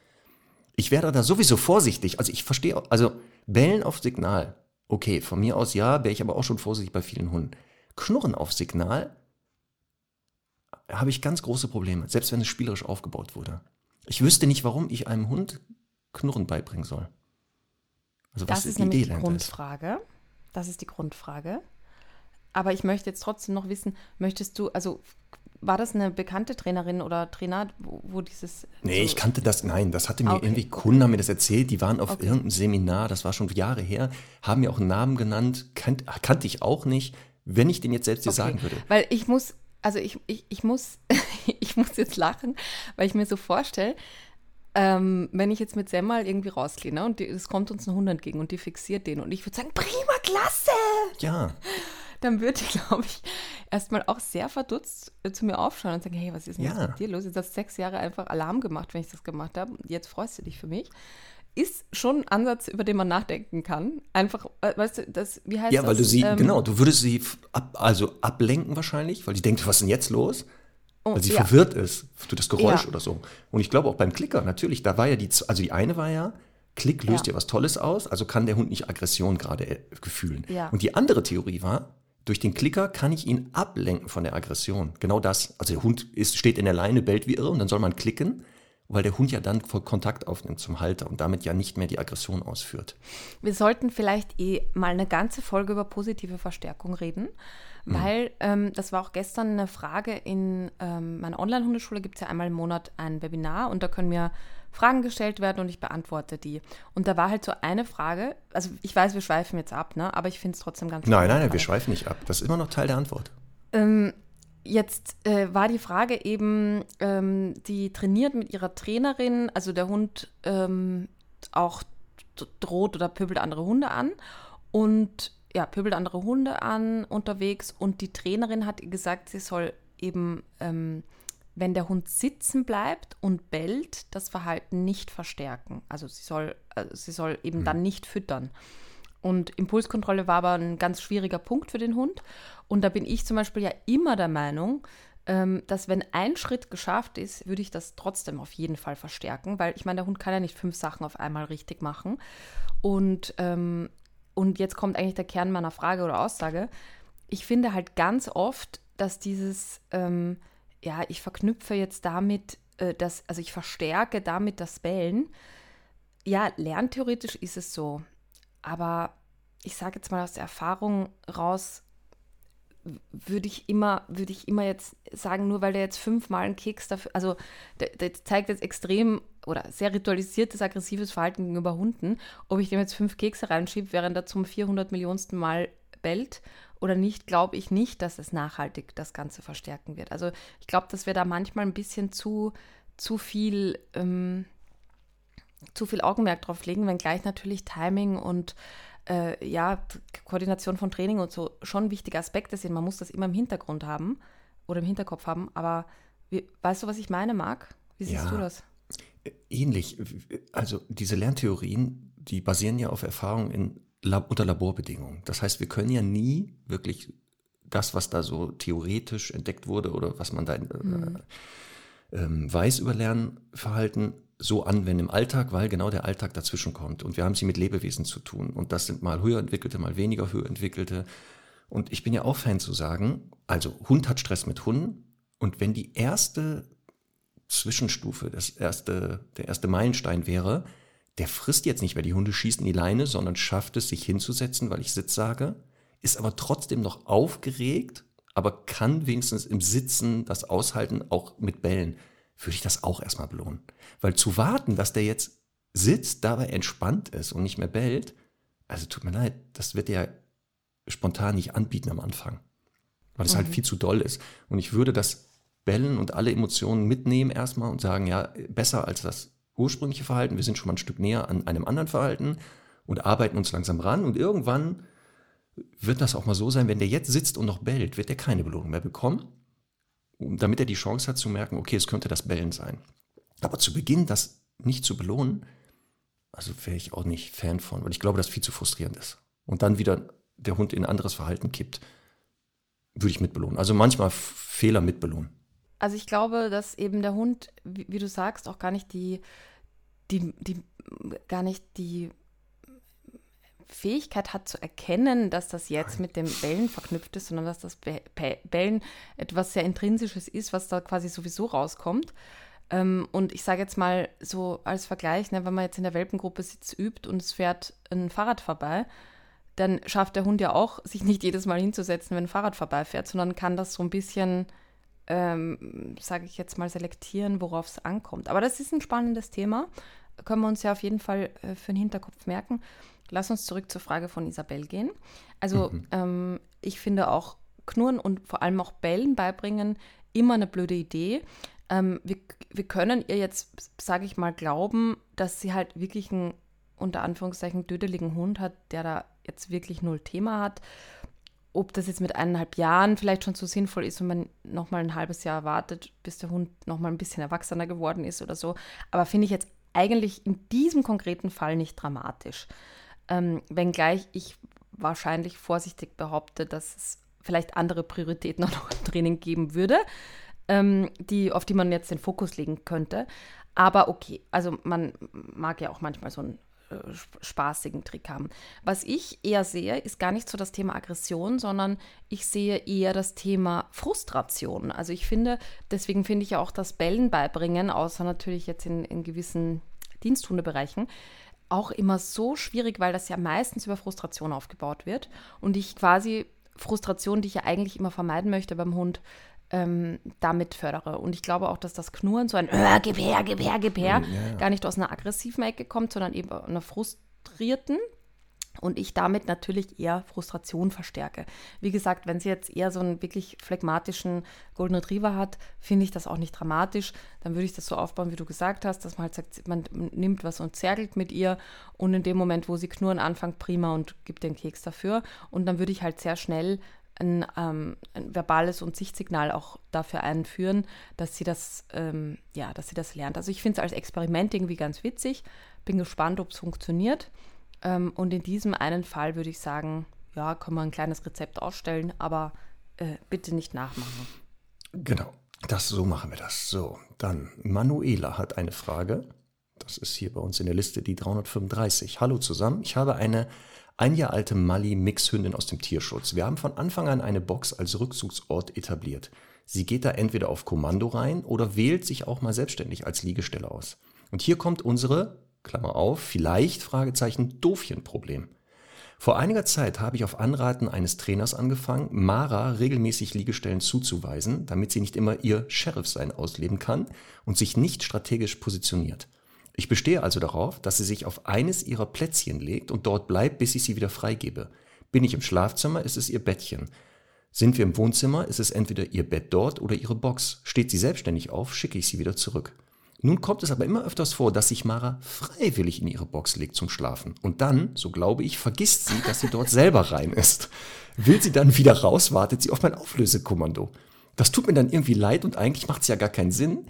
Ich wäre da sowieso vorsichtig. Also ich verstehe, also bellen auf Signal. Okay, von mir aus ja, wäre ich aber auch schon vorsichtig bei vielen Hunden. Knurren auf Signal habe ich ganz große Probleme, selbst wenn es spielerisch aufgebaut wurde. Ich wüsste nicht, warum ich einem Hund Knurren beibringen soll. Also was Das ist die nämlich Idee die ist. Grundfrage. Das ist die Grundfrage. Aber ich möchte jetzt trotzdem noch wissen, möchtest du, also war das eine bekannte Trainerin oder Trainer, wo, wo dieses. Nee, so, ich kannte das, nein, das hatte mir Okay, irgendwie. Kunden haben mir das erzählt, die waren auf Okay. irgendeinem Seminar, das war schon Jahre her, haben mir auch einen Namen genannt, kannt, kannte ich auch nicht. Wenn ich den jetzt selbst dir Okay, sagen würde, Weil ich muss, also ich, ich, ich muss, ich muss jetzt lachen, weil ich mir so vorstelle, ähm, wenn ich jetzt mit Sam mal irgendwie rausgehe, ne, und es kommt uns ein Hund entgegen und die fixiert den und ich würde sagen, prima, klasse! ja, Dann würde ich, glaube ich, erstmal auch sehr verdutzt äh, zu mir aufschauen und sagen, hey, was ist denn Ja. jetzt mit dir los? Jetzt hast du sechs Jahre einfach Alarm gemacht, wenn ich das gemacht habe. Jetzt freust du dich für mich. Ist schon ein Ansatz, über den man nachdenken kann. Einfach, äh, weißt du, das, wie heißt Ja, das? weil du sie, Ähm, genau, du würdest sie ab, also ablenken wahrscheinlich, weil die denkt, was ist denn jetzt los? oh, Weil sie ja. verwirrt ist durch das Geräusch Ja. oder so. Und ich glaube auch beim Klicker, natürlich, da war ja die, also die eine war ja, Klick löst Ja. ja was Tolles aus, also kann der Hund nicht Aggression gerade äh, fühlen. Ja. Und die andere Theorie war, durch den Klicker kann ich ihn ablenken von der Aggression. Genau das. Also der Hund ist, steht in der Leine, bellt wie irre und dann soll man klicken, weil der Hund ja dann voll Kontakt aufnimmt zum Halter und damit ja nicht mehr die Aggression ausführt. Wir sollten vielleicht eh mal eine ganze Folge über positive Verstärkung reden, weil ähm, das war auch gestern eine Frage in ähm, meiner Online-Hundeschule. Gibt es ja einmal im Monat ein Webinar und da können wir Fragen gestellt werden und ich beantworte die. Und da war halt so eine Frage, also ich weiß, wir schweifen jetzt ab, ne? aber ich finde es trotzdem ganz Nein, nein, nein, wir schweifen nicht ab. Das ist immer noch Teil der Antwort. Ähm, jetzt äh, war die Frage eben, ähm, die trainiert mit ihrer Trainerin, also der Hund ähm, auch droht oder pöbelt andere Hunde an und ja, pöbelt andere Hunde an unterwegs und die Trainerin hat gesagt, sie soll eben, ähm, wenn der Hund sitzen bleibt und bellt, das Verhalten nicht verstärken. Also sie soll, also sie soll eben mhm. dann nicht füttern. Und Impulskontrolle war aber ein ganz schwieriger Punkt für den Hund. Und da bin ich zum Beispiel ja immer der Meinung, ähm, dass wenn ein Schritt geschafft ist, würde ich das trotzdem auf jeden Fall verstärken, weil ich meine, der Hund kann ja nicht fünf Sachen auf einmal richtig machen. Und ähm, und jetzt kommt eigentlich der Kern meiner Frage oder Aussage. Ich finde halt ganz oft, dass dieses, ähm, ja, ich verknüpfe jetzt damit, äh, das, also ich verstärke damit das Bellen. Ja, lerntheoretisch ist es so. Aber ich sage jetzt mal aus der Erfahrung raus, würde ich immer, würde ich immer jetzt sagen, nur weil der jetzt fünfmal einen Keks dafür, also der, der, zeigt jetzt extrem oder sehr ritualisiertes, aggressives Verhalten gegenüber Hunden, ob ich dem jetzt fünf Kekse reinschiebe, während er zum 400 Millionsten Mal bellt oder nicht, glaube ich nicht, dass es nachhaltig das Ganze verstärken wird. Also ich glaube, dass wir da manchmal ein bisschen zu, zu viel, ähm, zu viel Augenmerk drauf legen, wenngleich natürlich Timing und äh, ja, Koordination von Training und so schon wichtige Aspekte sind. Man muss das immer im Hintergrund haben oder im Hinterkopf haben. Aber wie, weißt du, was ich meine, Marc? Wie siehst ja, du das? Ähnlich. Also diese Lerntheorien, die basieren ja auf Erfahrungen in unter Laborbedingungen. Das heißt, wir können ja nie wirklich das, was da so theoretisch entdeckt wurde oder was man da mhm. äh, äh, weiß über Lernverhalten, so anwenden im Alltag, weil genau der Alltag dazwischen kommt. Und wir haben sie mit Lebewesen zu tun. Und das sind mal höher entwickelte, mal weniger höher entwickelte. Und ich bin ja auch Fan zu sagen, also Hund hat Stress mit Hunden. Und wenn die erste Zwischenstufe, das erste, der erste Meilenstein wäre, der frisst jetzt nicht, weil die Hunde schießen die Leine, sondern schafft es, sich hinzusetzen, weil ich Sitz sage, ist aber trotzdem noch aufgeregt, aber kann wenigstens im Sitzen das aushalten, auch mit Bällen würde ich das auch erstmal belohnen. Weil zu warten, dass der jetzt sitzt, dabei entspannt ist und nicht mehr bellt, also tut mir leid, das wird er spontan nicht anbieten am Anfang. Weil es halt mhm. halt viel zu doll ist. Und ich würde das Bellen und alle Emotionen mitnehmen erstmal und sagen, ja, besser als das ursprüngliche Verhalten. Wir sind schon mal ein Stück näher an einem anderen Verhalten und arbeiten uns langsam ran. Und irgendwann wird das auch mal so sein, wenn der jetzt sitzt und noch bellt, wird er keine Belohnung mehr bekommen damit er die Chance hat zu merken, okay, es könnte das Bellen sein. Aber zu Beginn das nicht zu belohnen, also wäre ich auch nicht Fan von, weil ich glaube, dass viel zu frustrierend ist. Und dann wieder der Hund in ein anderes Verhalten kippt, würde ich mitbelohnen. Also manchmal Fehler mitbelohnen. Also ich glaube, dass eben der Hund, wie, wie du sagst, auch gar nicht die, die, die, gar nicht die Fähigkeit hat zu erkennen, dass das jetzt mit dem Bellen verknüpft ist, sondern dass das Bellen etwas sehr Intrinsisches ist, was da quasi sowieso rauskommt. Ähm, und ich sage jetzt mal so als Vergleich, ne, wenn man jetzt in der Welpengruppe sitzt, übt und es fährt ein Fahrrad vorbei, dann schafft der Hund ja auch, sich nicht jedes Mal hinzusetzen, wenn ein Fahrrad vorbeifährt, sondern kann das so ein bisschen, ähm, sage ich jetzt mal, selektieren, worauf es ankommt. Aber das ist ein spannendes Thema. Können wir uns ja auf jeden Fall äh, für den Hinterkopf merken. Lass uns zurück zur Frage von Isabel gehen. Also mhm. ähm, ich finde auch Knurren und vor allem auch Bellen beibringen immer eine blöde Idee. Ähm, wir, wir können ihr jetzt, sage ich mal, glauben, dass sie halt wirklich einen unter Anführungszeichen dödeligen Hund hat, der da jetzt wirklich null Thema hat. Ob das jetzt mit eineinhalb Jahren vielleicht schon so sinnvoll ist, wenn man nochmal ein halbes Jahr wartet, bis der Hund nochmal ein bisschen erwachsener geworden ist oder so. Aber finde ich jetzt eigentlich in diesem konkreten Fall nicht dramatisch. Ähm, wenngleich ich wahrscheinlich vorsichtig behaupte, dass es vielleicht andere Prioritäten auch noch im Training geben würde, ähm, die, auf die man jetzt den Fokus legen könnte. Aber okay, also man mag ja auch manchmal so äh, spaßigen Trick haben. Was ich eher sehe, ist gar nicht so das Thema Aggression, sondern ich sehe eher das Thema Frustration. Also ich finde, deswegen finde ich ja auch das Bellen beibringen, außer natürlich jetzt in, in gewissen Diensthundebereichen, auch immer so schwierig, weil das ja meistens über Frustration aufgebaut wird und ich quasi Frustration, die ich ja eigentlich immer vermeiden möchte beim Hund, ähm, damit fördere. Und ich glaube auch, dass das Knurren so ein äh, gib her, gib her, gib her, Ja, ja. gar nicht aus einer aggressiven Ecke kommt, sondern eben aus einer frustrierten und ich damit natürlich eher Frustration verstärke. Wie gesagt, wenn sie jetzt eher so einen wirklich phlegmatischen Golden Retriever hat, finde ich das auch nicht dramatisch. Dann würde ich das so aufbauen, wie du gesagt hast, dass man halt sagt, man nimmt was und zergelt mit ihr und in dem Moment, wo sie knurren anfängt, prima und gibt den Keks dafür. Und dann würde ich halt sehr schnell ein, ähm, ein verbales und Sichtsignal auch dafür einführen, dass sie das, ähm, ja, dass sie das lernt. Also ich finde es als Experiment irgendwie ganz witzig. Bin gespannt, ob es funktioniert. Ähm, und in diesem einen Fall würde ich sagen, ja, kann man ein kleines Rezept ausstellen, aber äh, bitte nicht nachmachen. Genau, das, so machen wir das. So, dann Manuela hat eine Frage. Das ist hier bei uns in der Liste die 335. Hallo zusammen, ich habe eine ein Jahr alte Mali-Mixhündin aus dem Tierschutz. Wir haben von Anfang an eine Box als Rückzugsort etabliert. Sie geht da entweder auf Kommando rein oder wählt sich auch mal selbstständig als Liegestelle aus. Und hier kommt unsere, Klammer auf, vielleicht, Fragezeichen, Doofchen-Problem. Vor einiger Zeit habe ich auf Anraten eines Trainers angefangen, Mara regelmäßig Liegestellen zuzuweisen, damit sie nicht immer ihr Sheriff-Sein ausleben kann und sich nicht strategisch positioniert. Ich bestehe also darauf, dass sie sich auf eines ihrer Plätzchen legt und dort bleibt, bis ich sie wieder freigebe. Bin ich im Schlafzimmer, ist es ihr Bettchen. Sind wir im Wohnzimmer, ist es entweder ihr Bett dort oder ihre Box. Steht sie selbstständig auf, schicke ich sie wieder zurück. Nun kommt es aber immer öfters vor, dass sich Mara freiwillig in ihre Box legt zum Schlafen. Und dann, so glaube ich, vergisst sie, dass sie dort selber rein ist. Will sie dann wieder raus, wartet sie auf mein Auflösekommando. Das tut mir dann irgendwie leid und eigentlich macht es ja gar keinen Sinn,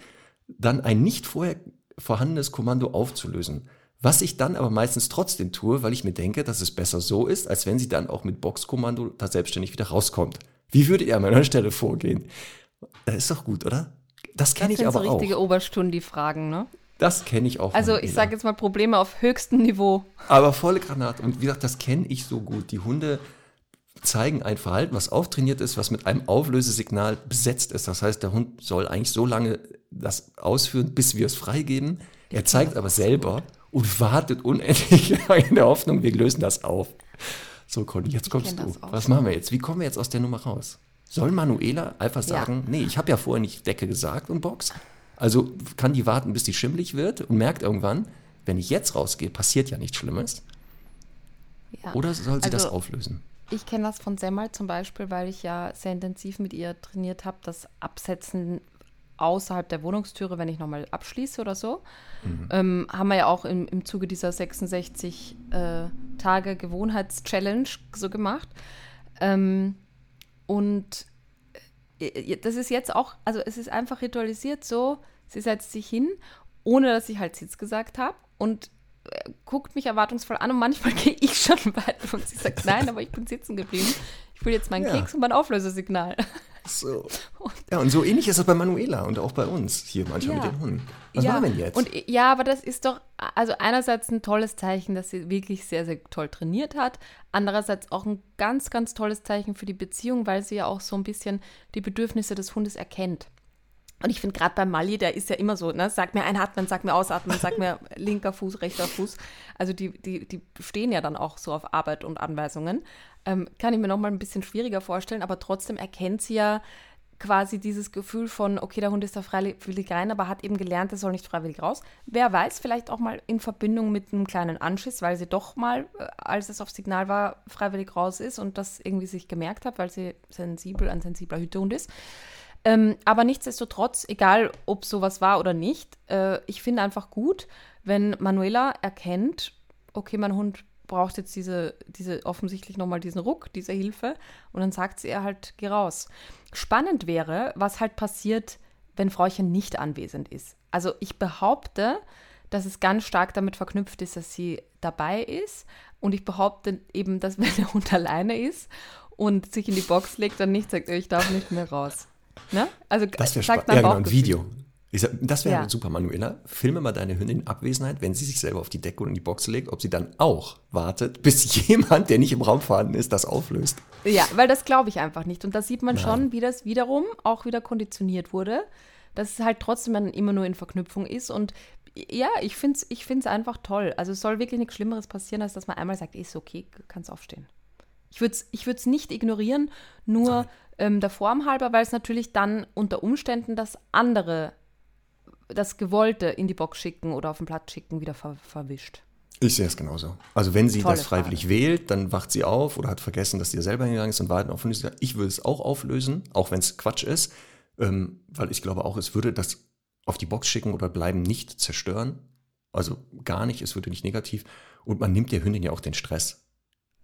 dann ein nicht vorher vorhandenes Kommando aufzulösen. Was ich dann aber meistens trotzdem tue, weil ich mir denke, dass es besser so ist, als wenn sie dann auch mit Boxkommando da selbstständig wieder rauskommt. Wie würdet ihr an meiner Stelle vorgehen? Das ist doch gut, oder? Das kenne ich sind aber so richtige auch. Oberstunden-Fragen, ne? Das kenne ich auch. Also ich sage jetzt mal Probleme auf höchstem Niveau. Aber volle Granate. Und wie gesagt, das kenne ich so gut. Die Hunde zeigen ein Verhalten, was auftrainiert ist, was mit einem Auflösesignal besetzt ist. Das heißt, der Hund soll eigentlich so lange das ausführen, bis wir es freigeben. Er zeigt aber selber und wartet unendlich in der Hoffnung, wir lösen das auf. So, Conny, jetzt kommst du. das. Was machen wir jetzt? Wie kommen wir jetzt aus der Nummer raus? Soll Manuela einfach Ja. sagen, nee, ich habe ja vorher nicht Decke gesagt und Box. Also kann die warten, bis die schimmelig wird und merkt irgendwann, wenn ich jetzt rausgehe, passiert ja nichts Schlimmes. Ja. Oder soll sie das Also, auflösen? Ich kenne das von Semmel zum Beispiel, weil ich ja sehr intensiv mit ihr trainiert habe, das Absetzen außerhalb der Wohnungstüre, wenn ich nochmal abschließe oder so. Ähm, haben wir ja auch im, im Zuge dieser 66 äh, Tage Gewohnheitschallenge so gemacht. Ähm, und äh, das ist jetzt auch, also es ist einfach ritualisiert so, sie setzt sich hin, ohne dass ich halt Sitz gesagt habe und äh, guckt mich erwartungsvoll an und manchmal gehe ich schon weiter und sie sagt, nein, aber ich bin sitzen geblieben. Ich will jetzt meinen Ja. Keks und mein Auflösesignal. So. Ja, und so ähnlich ist das bei Manuela und auch bei uns hier manchmal Ja. mit den Hunden. Was ja, machen wir denn jetzt? Und ja, aber das ist doch, also einerseits ein tolles Zeichen, dass sie wirklich sehr, sehr toll trainiert hat. Andererseits auch ein ganz, ganz tolles Zeichen für die Beziehung, weil sie ja auch so ein bisschen die Bedürfnisse des Hundes erkennt. Und ich finde gerade bei Mali, der ist ja immer so, ne, sag mir einatmen, sag mir ausatmen, sag mir linker Fuß, rechter Fuß. Also die, die, die stehen ja dann auch so auf Arbeit und Anweisungen. Ähm, kann ich mir noch mal ein bisschen schwieriger vorstellen, aber trotzdem erkennt sie ja quasi dieses Gefühl von, okay, der Hund ist da freiwillig rein, aber hat eben gelernt, er soll nicht freiwillig raus. Wer weiß, vielleicht auch mal in Verbindung mit einem kleinen Anschiss, weil sie doch mal, äh, als es auf Signal war, freiwillig raus ist und das irgendwie sich gemerkt hat, weil sie sensibel, ein sensibler Hütehund ist. Ähm, aber nichtsdestotrotz, egal ob sowas war oder nicht, äh, ich finde einfach gut, wenn Manuela erkennt, okay, mein Hund braucht jetzt diese, diese offensichtlich nochmal diesen Ruck, diese Hilfe, und dann sagt sie ihr halt, geh raus. Spannend wäre, was halt passiert, wenn Frauchen nicht anwesend ist. Also ich behaupte, dass es ganz stark damit verknüpft ist, dass sie dabei ist. Und ich behaupte eben, dass wenn der Hund alleine ist und sich in die Box legt und nicht sagt, ich darf nicht mehr raus. Ne? Also das wäre spannend. Ja, genau, ein. Video. Sag, das wäre Ja. super, Manuela. Filme mal deine Hündin in Abwesenheit, wenn sie sich selber auf die Decke oder in die Box legt, ob sie dann auch wartet, bis jemand, der nicht im Raum vorhanden ist, das auflöst. Ja, weil das glaube ich einfach nicht. Und da sieht man Nein. schon, wie das wiederum auch wieder konditioniert wurde, dass es halt trotzdem dann immer nur in Verknüpfung ist. Und ja, ich finde es ich find's einfach toll. Also es soll wirklich nichts Schlimmeres passieren, als dass man einmal sagt, ist okay, kannst aufstehen. Ich würde es ich nicht ignorieren, nur ähm, der Form halber, weil es natürlich dann unter Umständen das andere, das Gewollte in die Box schicken oder auf den Platz schicken wieder ver verwischt. Ich sehe es genauso. Also wenn sie Tolle das freiwillig Frage. wählt, dann wacht sie auf oder hat vergessen, dass sie ja selber hingegangen ist und wartet auf uns. Ich würde es auch auflösen, auch wenn es Quatsch ist, ähm, weil ich glaube auch, es würde das auf die Box schicken oder bleiben nicht zerstören. Also gar nicht, es würde nicht negativ. Und man nimmt der Hündin ja auch den Stress.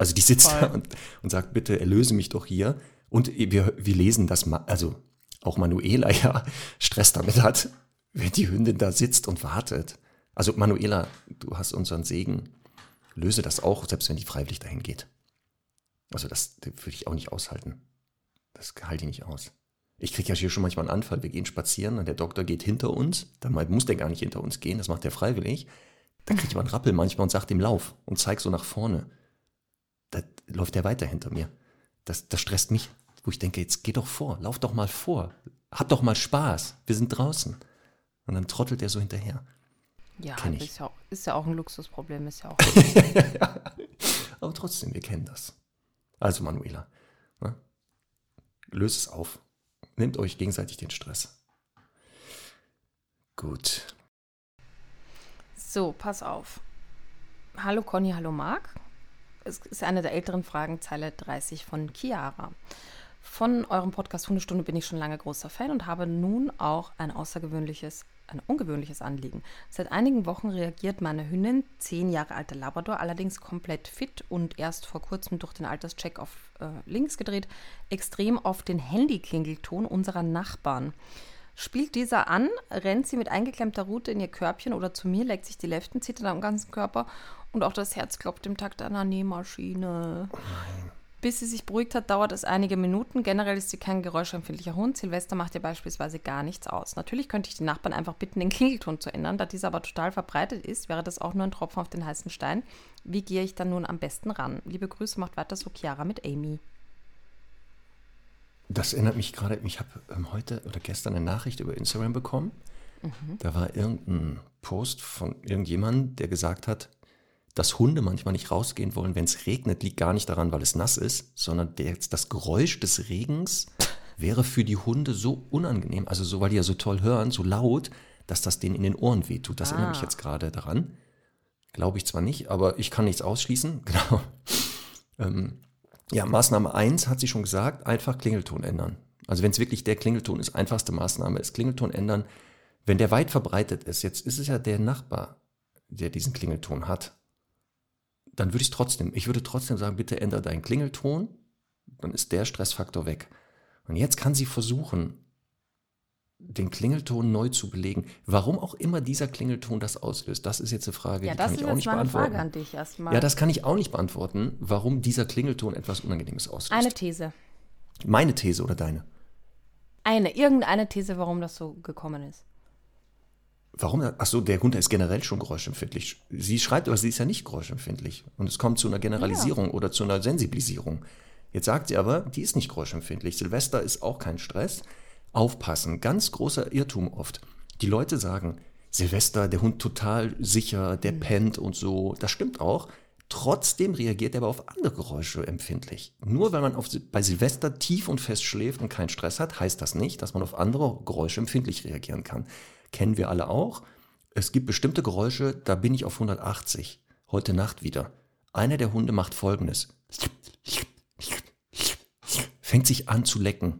Also die sitzt Voll. da und, und sagt, bitte erlöse mich doch hier. Und wir, wir lesen das, also auch Manuela ja Stress damit hat, wenn die Hündin da sitzt und wartet. Also Manuela, du hast unseren Segen, löse das auch, selbst wenn die freiwillig dahin geht. Also das, das würde ich auch nicht aushalten. Das halte ich nicht aus. Ich kriege ja hier schon manchmal einen Anfall. Wir gehen spazieren und der Doktor geht hinter uns. Dann muss der gar nicht hinter uns gehen, das macht er freiwillig. Dann kriege ich mal einen Rappel manchmal und sagt ihm Lauf und zeig so nach vorne. Da läuft er weiter hinter mir. Das, das stresst mich, wo ich denke, jetzt geh doch vor, lauf doch mal vor. Hab doch mal Spaß. Wir sind draußen. Und dann trottelt er so hinterher. Ja, ist ja, auch, ist ja auch ein Luxusproblem, ist ja auch. Aber trotzdem, wir kennen das. Also Manuela, ne? löst es auf. Nehmt euch gegenseitig den Stress. Gut. So, pass auf. Hallo Conny, hallo Marc. Es ist eine der älteren Fragen, Zeile 30 von Chiara. Von eurem Podcast Hundestunde bin ich schon lange großer Fan und habe nun auch ein außergewöhnliches, ein ungewöhnliches Anliegen. Seit einigen Wochen reagiert meine Hündin, zehn Jahre alte Labrador, allerdings komplett fit und erst vor kurzem durch den Alterscheck auf äh, links gedreht, extrem auf den Handyklingelton unserer Nachbarn. Spielt dieser an, rennt sie mit eingeklemmter Rute in ihr Körbchen oder zu mir, legt sich die Leften, zittert am ganzen Körper und auch das Herz klopft im Takt einer Nähmaschine. Bis sie sich beruhigt hat, dauert es einige Minuten. Generell ist sie kein geräuschempfindlicher Hund. Silvester macht ihr beispielsweise gar nichts aus. Natürlich könnte ich die Nachbarn einfach bitten, den Klingelton zu ändern. Da dieser aber total verbreitet ist, wäre das auch nur ein Tropfen auf den heißen Stein. Wie gehe ich dann nun am besten ran? Liebe Grüße, macht weiter so Chiara mit Amy. Das erinnert mich gerade, ich habe ähm, heute oder gestern eine Nachricht über Instagram bekommen. Da war irgendein Post von irgendjemandem, der gesagt hat, dass Hunde manchmal nicht rausgehen wollen, wenn es regnet, liegt gar nicht daran, weil es nass ist, sondern der, das Geräusch des Regens wäre für die Hunde so unangenehm, also so, weil die ja so toll hören, so laut, dass das denen in den Ohren wehtut. Das erinnert mich Ah. jetzt gerade daran. Glaube ich zwar nicht, aber ich kann nichts ausschließen. Genau. Ähm, ja, Maßnahme 1 hat sie schon gesagt, einfach Klingelton ändern. Also wenn es wirklich der Klingelton ist, einfachste Maßnahme ist Klingelton ändern. Wenn der weit verbreitet ist, jetzt ist es ja der Nachbar, der diesen Klingelton hat, dann würde ich trotzdem, ich würde trotzdem sagen, bitte ändere deinen Klingelton, dann ist der Stressfaktor weg. Und jetzt kann sie versuchen, den Klingelton neu zu belegen. Warum auch immer dieser Klingelton das auslöst, das ist jetzt eine Frage, Ja, die kann ich auch nicht beantworten. Frage an dich erstmal. Ja, das kann ich auch nicht beantworten, warum dieser Klingelton etwas Unangenehmes auslöst. Eine These. Meine These oder deine? Eine, irgendeine These, warum das so gekommen ist. Warum? Achso, der Hund ist generell schon geräuschempfindlich. Sie schreibt, aber sie ist ja nicht geräuschempfindlich. Und es kommt zu einer Generalisierung oder zu einer Sensibilisierung. Jetzt sagt sie aber, die ist nicht geräuschempfindlich. Silvester ist auch kein Stress. Aufpassen, ganz großer Irrtum oft. Die Leute sagen, Silvester, der Hund total sicher, der pennt und so. Das stimmt auch. Trotzdem reagiert er aber auf andere Geräusche empfindlich. Nur weil man auf, bei Silvester tief und fest schläft und keinen Stress hat, heißt das nicht, dass man auf andere Geräusche empfindlich reagieren kann. Kennen wir alle auch. Es gibt bestimmte Geräusche, da bin ich auf 180. Heute Nacht wieder. Einer der Hunde macht folgendes. Fängt sich an zu lecken.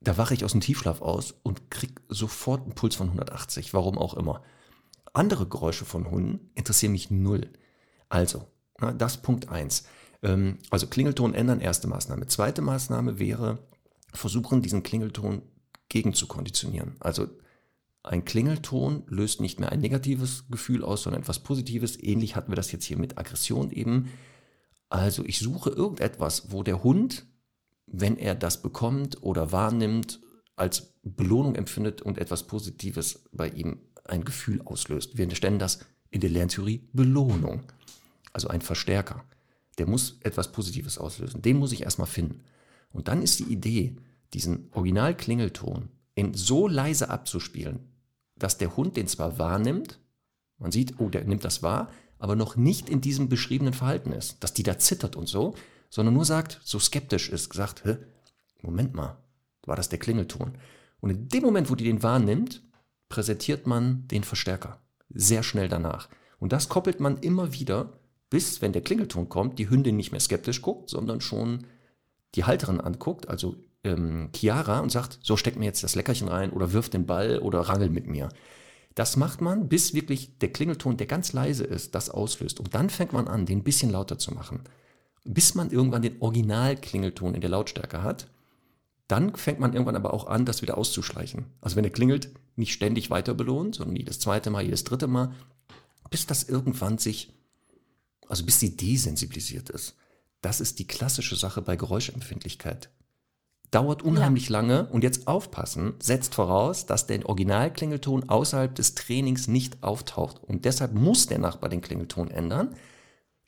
Da wache ich aus dem Tiefschlaf aus und krieg sofort einen Puls von 180, warum auch immer. Andere Geräusche von Hunden interessieren mich null. Also, na, das Punkt eins. Ähm, also Klingelton ändern, erste Maßnahme. Zweite Maßnahme wäre, versuchen, diesen Klingelton gegen zu konditionieren. Also ein Klingelton löst nicht mehr ein negatives Gefühl aus, sondern etwas Positives. Ähnlich hatten wir das jetzt hier mit Aggression eben. Also ich suche irgendetwas, wo der Hund, wenn er das bekommt oder wahrnimmt, als Belohnung empfindet und etwas Positives bei ihm ein Gefühl auslöst. Wir nennen das in der Lerntheorie Belohnung. Also ein Verstärker. Der muss etwas Positives auslösen. Den muss ich erstmal finden. Und dann ist die Idee, diesen Original-Klingelton in so leise abzuspielen, dass der Hund den zwar wahrnimmt, man sieht, oh, der nimmt das wahr, aber noch nicht in diesem beschriebenen Verhalten ist, dass die da zittert und so, sondern nur sagt, so skeptisch ist, sagt, Hä, Moment mal, war das der Klingelton? Und in dem Moment, wo die den wahrnimmt, präsentiert man den Verstärker. Sehr schnell danach. Und das koppelt man immer wieder, bis, wenn der Klingelton kommt, die Hündin nicht mehr skeptisch guckt, sondern schon die Halterin anguckt, also ähm, Chiara, und sagt, so steckt mir jetzt das Leckerchen rein oder wirft den Ball oder rangelt mit mir. Das macht man, bis wirklich der Klingelton, der ganz leise ist, das auslöst. Und dann fängt man an, den ein bisschen lauter zu machen. Bis man irgendwann den Original-Klingelton in der Lautstärke hat. Dann fängt man irgendwann aber auch an, das wieder auszuschleichen. Also wenn er klingelt, nicht ständig weiter belohnt, sondern jedes zweite Mal, jedes dritte Mal, bis das irgendwann sich, also bis sie desensibilisiert ist. Das ist die klassische Sache bei Geräuschempfindlichkeit. Dauert unheimlich ja. lange und jetzt aufpassen, setzt voraus, dass der Originalklingelton außerhalb des Trainings nicht auftaucht. Und deshalb muss der Nachbar den Klingelton ändern,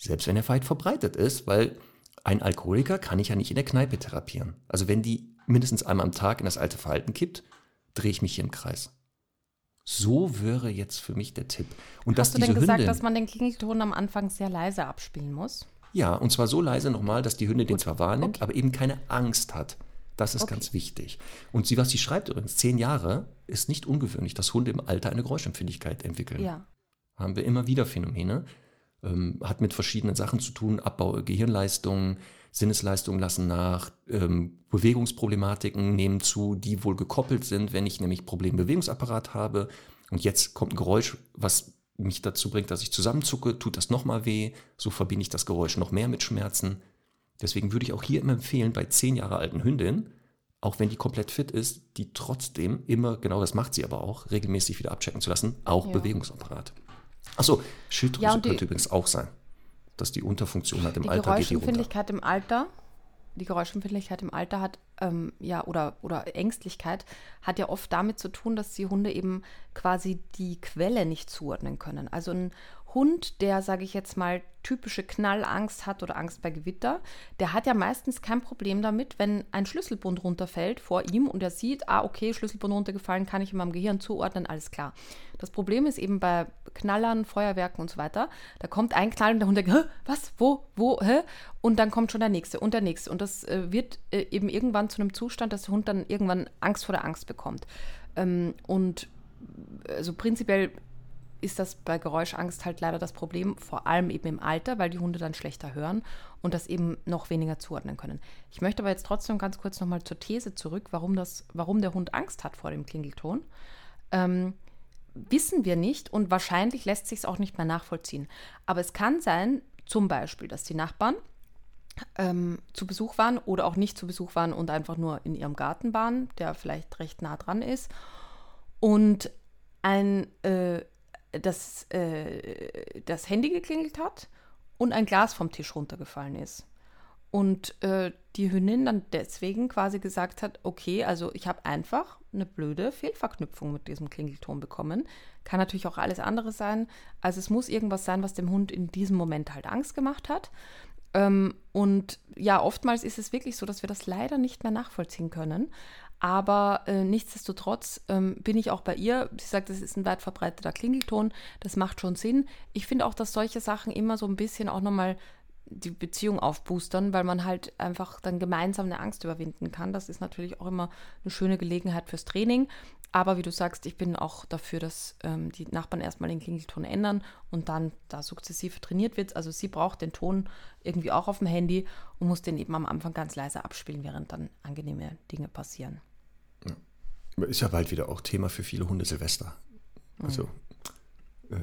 selbst wenn er weit verbreitet ist, weil ein Alkoholiker kann ich ja nicht in der Kneipe therapieren. Also wenn die mindestens einmal am Tag in das alte Verhalten kippt, drehe ich mich hier im Kreis. So wäre jetzt für mich der Tipp. Und Hast du denn gesagt, Hündin, dass man den Klingelton am Anfang sehr leise abspielen muss? Ja, und zwar so leise nochmal, dass die Hündin Gut. den zwar wahrnimmt, okay. aber eben keine Angst hat. Das ist okay. ganz wichtig. Und sie, was sie schreibt übrigens, zehn Jahre ist nicht ungewöhnlich, dass Hunde im Alter eine Geräuschempfindlichkeit entwickeln. Ja. Haben wir immer wieder Phänomene. Ähm, hat mit verschiedenen Sachen zu tun, Abbau Gehirnleistungen, Sinnesleistungen lassen nach, ähm, Bewegungsproblematiken nehmen zu, die wohl gekoppelt sind, wenn ich nämlich Problembewegungsapparat habe. Und jetzt kommt ein Geräusch, was mich dazu bringt, dass ich zusammenzucke, tut das nochmal weh, so verbinde ich das Geräusch noch mehr mit Schmerzen. Deswegen würde ich auch hier immer empfehlen, bei zehn Jahre alten Hündinnen, auch wenn die komplett fit ist, die trotzdem immer, genau das macht sie aber auch, regelmäßig wieder abchecken zu lassen, auch ja. Bewegungsapparat. Achso, Schilddrüse ja, könnte übrigens auch sein dass die Unterfunktion hat im die Alter die Geräuschempfindlichkeit im Alter, die Geräuschempfindlichkeit im Alter hat, ähm, ja, oder, oder Ängstlichkeit hat ja oft damit zu tun, dass die Hunde eben quasi die Quelle nicht zuordnen können. Also ein Hund, der, sage ich jetzt mal, typische Knallangst hat oder Angst bei Gewitter, der hat ja meistens kein Problem damit, wenn ein Schlüsselbund runterfällt vor ihm und er sieht, ah, okay, Schlüsselbund runtergefallen, kann ich in meinem Gehirn zuordnen, alles klar. Das Problem ist eben bei Knallern, Feuerwerken und so weiter, da kommt ein Knall und der Hund denkt, hä, was, wo, wo, hä? Und dann kommt schon der nächste und der nächste. Und das äh, wird äh, eben irgendwann zu einem Zustand, dass der Hund dann irgendwann Angst vor der Angst bekommt. Ähm, und also prinzipiell ist das bei Geräuschangst halt leider das Problem, vor allem eben im Alter, weil die Hunde dann schlechter hören und das eben noch weniger zuordnen können. Ich möchte aber jetzt trotzdem ganz kurz nochmal zur These zurück, warum, das, warum der Hund Angst hat vor dem Klingelton. Ähm, wissen wir nicht und wahrscheinlich lässt sich es auch nicht mehr nachvollziehen. Aber es kann sein, zum Beispiel, dass die Nachbarn ähm, zu Besuch waren oder auch nicht zu Besuch waren und einfach nur in ihrem Garten waren, der vielleicht recht nah dran ist. Und ein äh, das, äh, das Handy geklingelt hat und ein Glas vom Tisch runtergefallen ist. Und äh, die Hündin dann deswegen quasi gesagt hat, okay, also ich habe einfach eine blöde Fehlverknüpfung mit diesem Klingelton bekommen. Kann natürlich auch alles andere sein. Also es muss irgendwas sein, was dem Hund in diesem Moment halt Angst gemacht hat. Ähm, und ja, oftmals ist es wirklich so, dass wir das leider nicht mehr nachvollziehen können. Aber äh, nichtsdestotrotz ähm, bin ich auch bei ihr. Sie sagt, es ist ein weit verbreiteter Klingelton. Das macht schon Sinn. Ich finde auch, dass solche Sachen immer so ein bisschen auch nochmal die Beziehung aufboostern, weil man halt einfach dann gemeinsam eine Angst überwinden kann. Das ist natürlich auch immer eine schöne Gelegenheit fürs Training. Aber wie du sagst, ich bin auch dafür, dass ähm, die Nachbarn erstmal den Klingelton ändern und dann da sukzessive trainiert wird. Also sie braucht den Ton irgendwie auch auf dem Handy und muss den eben am Anfang ganz leise abspielen, während dann angenehme Dinge passieren. Ist ja bald wieder auch Thema für viele Hunde Silvester. Also äh,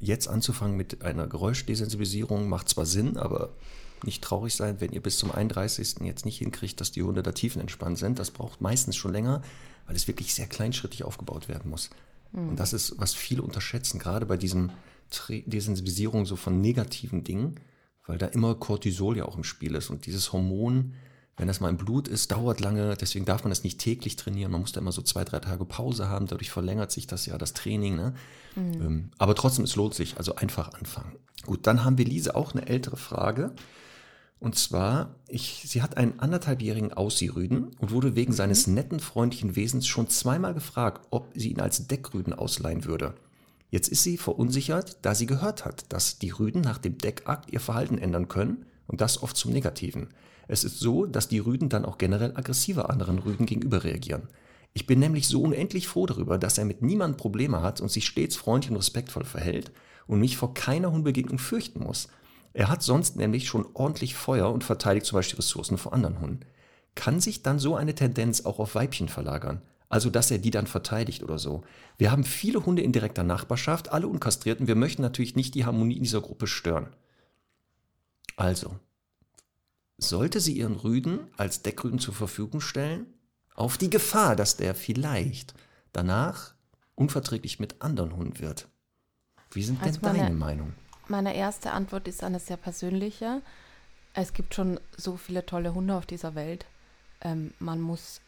jetzt anzufangen mit einer Geräuschdesensibilisierung macht zwar Sinn, aber nicht traurig sein, wenn ihr bis zum 31. jetzt nicht hinkriegt, dass die Hunde da tiefenentspannt sind. Das braucht meistens schon länger, weil es wirklich sehr kleinschrittig aufgebaut werden muss. Mhm. Und das ist, was viele unterschätzen, gerade bei diesem Desensibilisierung so von negativen Dingen, weil da immer Cortisol ja auch im Spiel ist. Und dieses Hormon wenn das mal im Blut ist, dauert lange, deswegen darf man das nicht täglich trainieren. Man muss da immer so zwei, drei Tage Pause haben, dadurch verlängert sich das ja, das Training. Ne? Mhm. Ähm, aber trotzdem, es lohnt sich, also einfach anfangen. Gut, dann haben wir Lise auch eine ältere Frage. Und zwar, ich, sie hat einen anderthalbjährigen Aussiehrüden und wurde wegen mhm. seines netten, freundlichen Wesens schon zweimal gefragt, ob sie ihn als Deckrüden ausleihen würde. Jetzt ist sie verunsichert, da sie gehört hat, dass die Rüden nach dem Deckakt ihr Verhalten ändern können Und das oft zum Negativen. Es ist so, dass die Rüden dann auch generell aggressiver anderen Rüden gegenüber reagieren. Ich bin nämlich so unendlich froh darüber, dass er mit niemandem Probleme hat und sich stets freundlich und respektvoll verhält und mich vor keiner Hundbegegnung fürchten muss. Er hat sonst nämlich schon ordentlich Feuer und verteidigt zum Beispiel Ressourcen vor anderen Hunden. Kann sich dann so eine Tendenz auch auf Weibchen verlagern? Also, dass er die dann verteidigt oder so. Wir haben viele Hunde in direkter Nachbarschaft, alle unkastrierten. Wir möchten natürlich nicht die Harmonie in dieser Gruppe stören. Also, sollte sie ihren Rüden als Deckrüden zur Verfügung stellen, auf die Gefahr, dass der vielleicht danach unverträglich mit anderen Hunden wird. Wie sind also denn deine Meinungen? Meine erste Antwort ist eine sehr persönliche. Es gibt schon so viele tolle Hunde auf dieser Welt. Ähm, man muss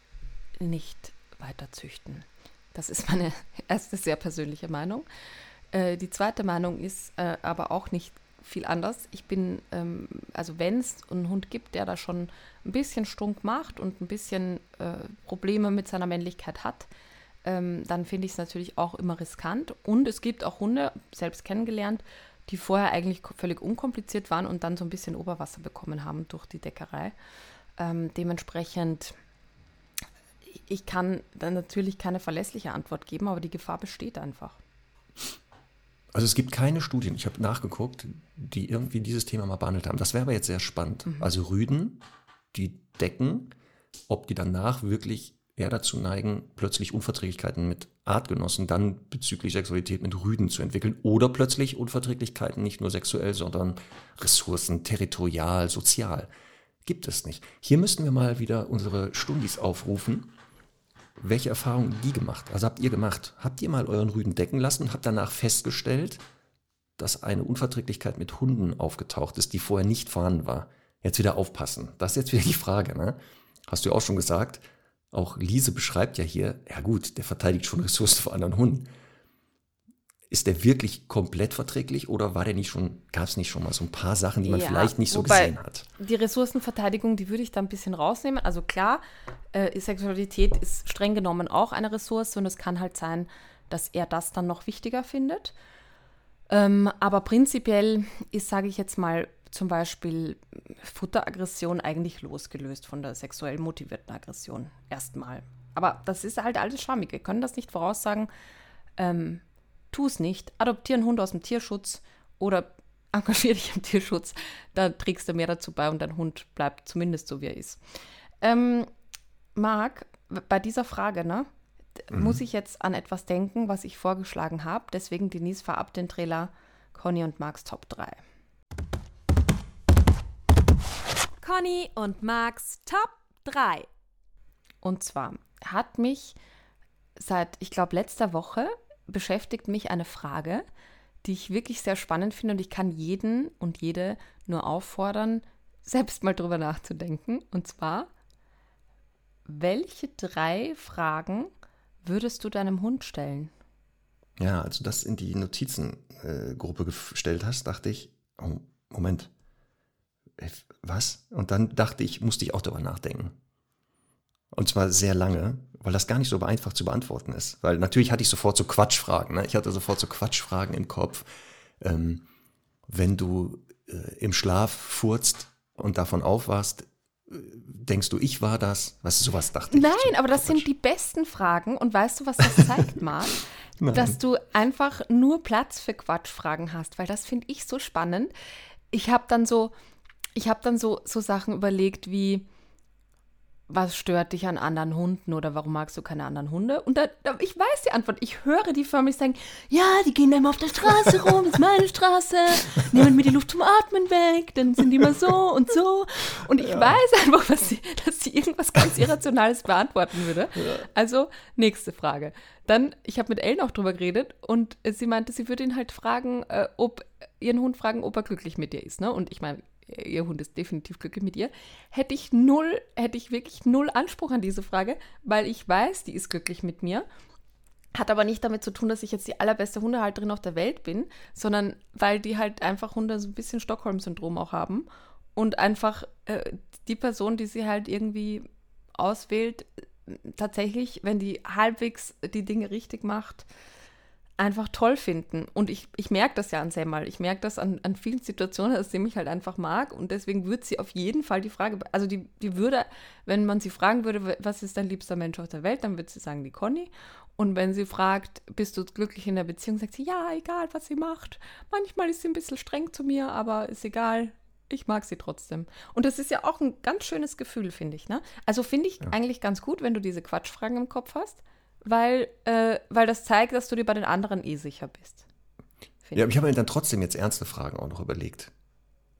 nicht weiter züchten. Das ist meine erste sehr persönliche Meinung. Äh, die zweite Meinung ist äh, aber auch nicht viel anders. Ich bin, ähm, also wenn es einen Hund gibt, der da schon ein bisschen Strunk macht und ein bisschen äh, Probleme mit seiner Männlichkeit hat, ähm, dann finde ich es natürlich auch immer riskant. Und es gibt auch Hunde, selbst kennengelernt, die vorher eigentlich völlig unkompliziert waren und dann so ein bisschen Oberwasser bekommen haben durch die Deckerei. Ähm, dementsprechend, ich kann dann natürlich keine verlässliche Antwort geben, aber die Gefahr besteht einfach. Also es gibt keine Studien, ich habe nachgeguckt, die irgendwie dieses Thema mal behandelt haben. Das wäre aber jetzt sehr spannend. Mhm. Also Rüden, die decken, ob die danach wirklich eher dazu neigen, plötzlich Unverträglichkeiten mit Artgenossen dann bezüglich Sexualität mit Rüden zu entwickeln oder plötzlich Unverträglichkeiten nicht nur sexuell, sondern Ressourcen, territorial, sozial. Gibt es nicht. Hier müssten wir mal wieder unsere Stundis aufrufen. Welche Erfahrungen die gemacht? Also habt ihr gemacht? Habt ihr mal euren Rüden decken lassen und habt danach festgestellt, dass eine Unverträglichkeit mit Hunden aufgetaucht ist, die vorher nicht vorhanden war? Jetzt wieder aufpassen. Das ist jetzt wieder die Frage, ne? Hast du ja auch schon gesagt, auch Liese beschreibt ja hier, ja gut, der verteidigt schon Ressourcen vor anderen Hunden. Ist der wirklich komplett verträglich oder war der nicht schon, gab es nicht schon mal so ein paar Sachen, die man ja, vielleicht nicht so gesehen hat? Die Ressourcenverteidigung, die würde ich da ein bisschen rausnehmen. Also klar, äh, Sexualität ist streng genommen auch eine Ressource und es kann halt sein, dass er das dann noch wichtiger findet. Ähm, aber prinzipiell ist, sage ich jetzt mal, zum Beispiel Futteraggression eigentlich losgelöst von der sexuell motivierten Aggression. Erstmal. Aber das ist halt alles schwammig. Wir können das nicht voraussagen. Ähm, tu es nicht. Adoptiere einen Hund aus dem Tierschutz oder engagiere dich im Tierschutz. Da trägst du mehr dazu bei und dein Hund bleibt zumindest so, wie er ist. Ähm, Marc, bei dieser Frage, ne, mhm. muss ich jetzt an etwas denken, was ich vorgeschlagen habe. Deswegen, Denise, fahr ab den Trailer Conny und Marks Top 3. Conny und Max Top 3. Und zwar hat mich seit, ich glaube, letzter Woche beschäftigt mich eine Frage, die ich wirklich sehr spannend finde und ich kann jeden und jede nur auffordern, selbst mal drüber nachzudenken. Und zwar, welche drei Fragen würdest du deinem Hund stellen? Ja, als du das in die Notizengruppe gestellt hast, dachte ich, oh, Moment, was? Und dann dachte ich, musste ich auch darüber nachdenken. Und zwar sehr lange, weil das gar nicht so einfach zu beantworten ist. Weil natürlich hatte ich sofort so Quatschfragen. Ne? Ich hatte sofort so Quatschfragen im Kopf. Ähm, wenn du äh, im Schlaf furzt und davon aufwachst, äh, denkst du, ich war das? Was sowas dachte ich. Nein, aber das Quatsch. sind die besten Fragen. Und weißt du, was das zeigt, Marc? Dass du einfach nur Platz für Quatschfragen hast, weil das finde ich so spannend. Ich habe dann so, ich habe dann so, so Sachen überlegt wie, was stört dich an anderen Hunden oder warum magst du keine anderen Hunde? Und da, da, ich weiß die Antwort. Ich höre die förmlich sagen, ja, die gehen immer auf der Straße rum, das ist meine Straße, nehmen mir die Luft zum Atmen weg, dann sind die immer so und so. Und ich ja. weiß einfach, was sie, dass sie irgendwas ganz Irrationales beantworten würde. Ja. Also, nächste Frage. Dann, ich habe mit Ellen auch drüber geredet und sie meinte, sie würde ihn halt fragen, äh, ob, ihren Hund fragen, ob er glücklich mit dir ist. Ne? Und ich meine, ihr Hund ist definitiv glücklich mit ihr, hätte ich null, hätte ich wirklich null Anspruch an diese Frage, weil ich weiß, die ist glücklich mit mir. Hat aber nicht damit zu tun, dass ich jetzt die allerbeste Hundehalterin auf der Welt bin, sondern weil die halt einfach Hunde so ein bisschen Stockholm-Syndrom auch haben und einfach äh, die Person, die sie halt irgendwie auswählt, tatsächlich, wenn die halbwegs die Dinge richtig macht, einfach toll finden. Und ich, ich merke das ja an Semmel. Ich merke das an, an vielen Situationen, dass sie mich halt einfach mag. Und deswegen würde sie auf jeden Fall die Frage, also die, die würde, wenn man sie fragen würde, was ist dein liebster Mensch auf der Welt, dann würde sie sagen, die Conny. Und wenn sie fragt, bist du glücklich in der Beziehung, sagt sie, ja, egal, was sie macht. Manchmal ist sie ein bisschen streng zu mir, aber ist egal. Ich mag sie trotzdem. Und das ist ja auch ein ganz schönes Gefühl, finde ich. Ne? Also finde ich ja. eigentlich ganz gut, wenn du diese Quatschfragen im Kopf hast weil, äh, weil das zeigt, dass du dir bei den anderen eh sicher bist. Ja, aber ich habe mir dann trotzdem jetzt ernste Fragen auch noch überlegt.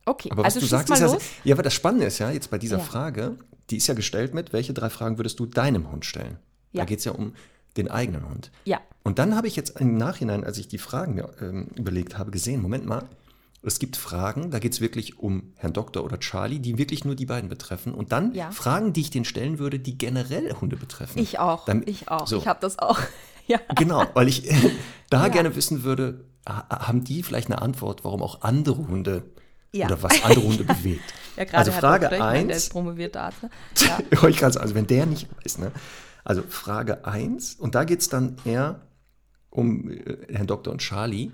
Okay, aber was also du sagst, ist ja, ja, aber das Spannende ist ja jetzt bei dieser ja. Frage, die ist ja gestellt mit, welche drei Fragen würdest du deinem Hund stellen? Ja. Da geht es ja um den eigenen Hund. Ja. Und dann habe ich jetzt im Nachhinein, als ich die Fragen mir ähm, überlegt habe, gesehen, Moment mal, es gibt Fragen, da geht es wirklich um Herrn Doktor oder Charlie, die wirklich nur die beiden betreffen. Und dann ja. Fragen, die ich denen stellen würde, die generell Hunde betreffen. Ich auch. Dann, ich auch. So. Ich habe das auch. ja. Genau, weil ich da ja. gerne wissen würde, haben die vielleicht eine Antwort, warum auch andere Hunde ja. oder was andere Hunde bewegt? ja, also Frage 1. Der ist promovierter Arzt. Ne? Ja. ich also wenn der nicht weiß, ne? Also Frage 1, und da geht es dann eher um äh, Herrn Doktor und Charlie.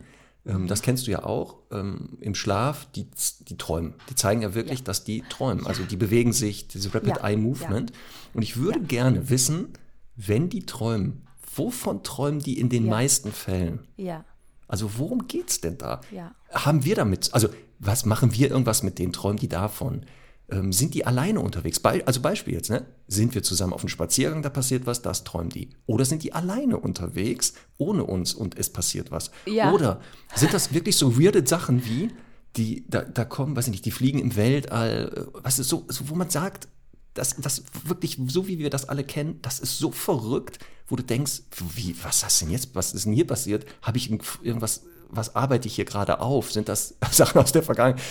Ähm, das kennst du ja auch, ähm, im Schlaf, die, die träumen. Die zeigen ja wirklich, ja. dass die träumen. Also die bewegen sich, diese Rapid Eye Movement. Und ich würde gerne wissen, wenn die träumen, wovon träumen die in den meisten Fällen? Ja. Also worum geht es denn da? Ja. Haben wir damit, also was machen wir irgendwas mit denen? Träumen die davon? Ähm, sind die alleine unterwegs? Be also Beispiel jetzt, ne? Sind wir zusammen auf einem Spaziergang, da passiert was, das träumen die. Oder sind die alleine unterwegs, ohne uns und es passiert was? Ja. Oder sind das wirklich so weirde Sachen wie, die, da, da kommen, weiß ich nicht, die fliegen im Weltall, äh, was ist so, so, wo man sagt, das, das wirklich, so wie wir das alle kennen, das ist so verrückt, wo du denkst, wie, was ist denn jetzt, was ist denn hier passiert? Habe ich irgendwas, was arbeite ich hier gerade auf? Sind das Sachen aus der Vergangenheit?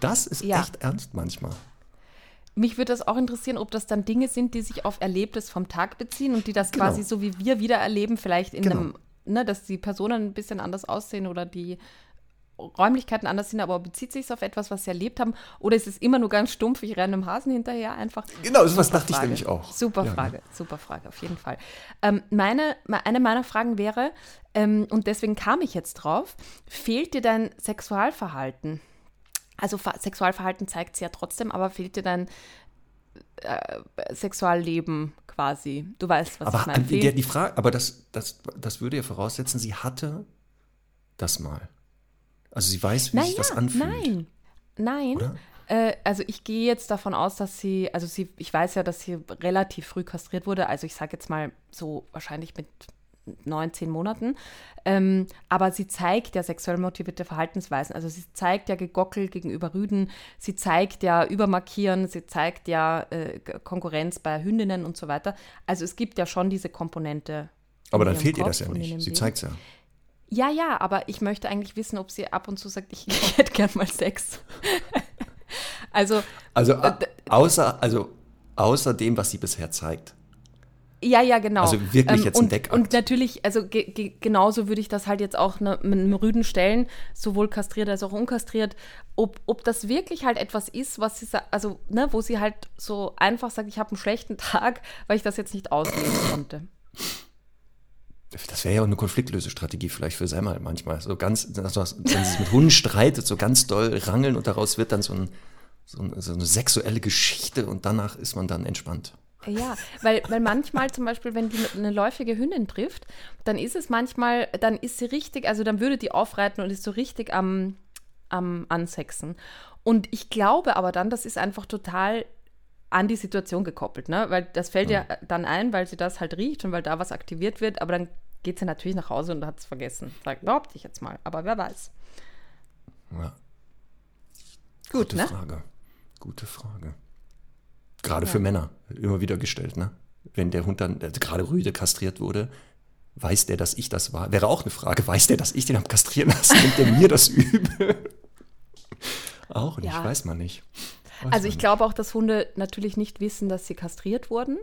Das ist ja. echt ernst manchmal. Mich würde das auch interessieren, ob das dann Dinge sind, die sich auf Erlebtes vom Tag beziehen und die das genau. quasi so wie wir wieder erleben, vielleicht in genau. einem, ne, dass die Personen ein bisschen anders aussehen oder die Räumlichkeiten anders sind, aber bezieht sich es auf etwas, was sie erlebt haben? Oder ist es immer nur ganz stumpf, ich renne einem Hasen hinterher einfach? Genau, so was dachte ich nämlich auch. Super ja, Frage, genau. super Frage, auf jeden Fall. Ähm, meine, eine meiner Fragen wäre, ähm, und deswegen kam ich jetzt drauf, fehlt dir dein Sexualverhalten? Also Sexualverhalten zeigt es ja trotzdem, aber fehlt dir dein äh, Sexualleben quasi. Du weißt, was aber ich meine. Die, die Frage, aber das, das, das würde ja voraussetzen, sie hatte das mal. Also sie weiß, wie Na sich das anfühlt. Nein, nein. Äh, also ich gehe jetzt davon aus, dass sie, also sie, ich weiß ja, dass sie relativ früh kastriert wurde. Also ich sage jetzt mal so wahrscheinlich mit neun, zehn Monaten. Ähm, aber sie zeigt ja sexuell motivierte Verhaltensweisen. Also sie zeigt ja Gegockel gegenüber Rüden, sie zeigt ja Übermarkieren, sie zeigt ja äh, Konkurrenz bei Hündinnen und so weiter. Also es gibt ja schon diese Komponente. Aber dann fehlt ihr das ja nicht. Sie zeigt es ja. Ja, ja, aber ich möchte eigentlich wissen, ob sie ab und zu sagt, ich, ich hätte gern mal Sex. also, also äh, außer, also außer dem, was sie bisher zeigt. Ja, ja, genau. Also wirklich ähm, jetzt ein Deckakt. Und natürlich, also ge ge genauso würde ich das halt jetzt auch ne, mit einem Rüden stellen, sowohl kastriert als auch unkastriert, ob, ob das wirklich halt etwas ist, was sie, also, ne, wo sie halt so einfach sagt, ich habe einen schlechten Tag, weil ich das jetzt nicht ausleben konnte. Das wäre ja auch eine Konfliktlösestrategie vielleicht für Semmel manchmal. So ganz, also, wenn sie sich mit Hunden streitet, so ganz doll rangeln und daraus wird dann so, ein, so, ein, so eine sexuelle Geschichte und danach ist man dann entspannt. Ja, weil, weil manchmal zum Beispiel, wenn die eine läufige Hündin trifft, dann ist es manchmal, dann ist sie richtig, also dann würde die aufreiten und ist so richtig am, am Ansexen. Und ich glaube aber dann, das ist einfach total an die Situation gekoppelt, ne? Weil das fällt ja. ja dann ein, weil sie das halt riecht und weil da was aktiviert wird, aber dann geht sie natürlich nach Hause und hat es vergessen. Sagt, behaupte ich jetzt mal, aber wer weiß. Ja. Gut, Gute ne? Frage. Gute Frage. Gerade ja. für Männer immer wieder gestellt, ne? Wenn der Hund dann also gerade Rüde kastriert wurde, weiß der, dass ich das war? Wäre auch eine Frage. Weiß der, dass ich den habe kastrieren lassen? Nimmt der mir das übel? auch nicht, ja. weiß man nicht. Weiß Also man ich glaube auch, dass Hunde natürlich nicht wissen, dass sie kastriert wurden.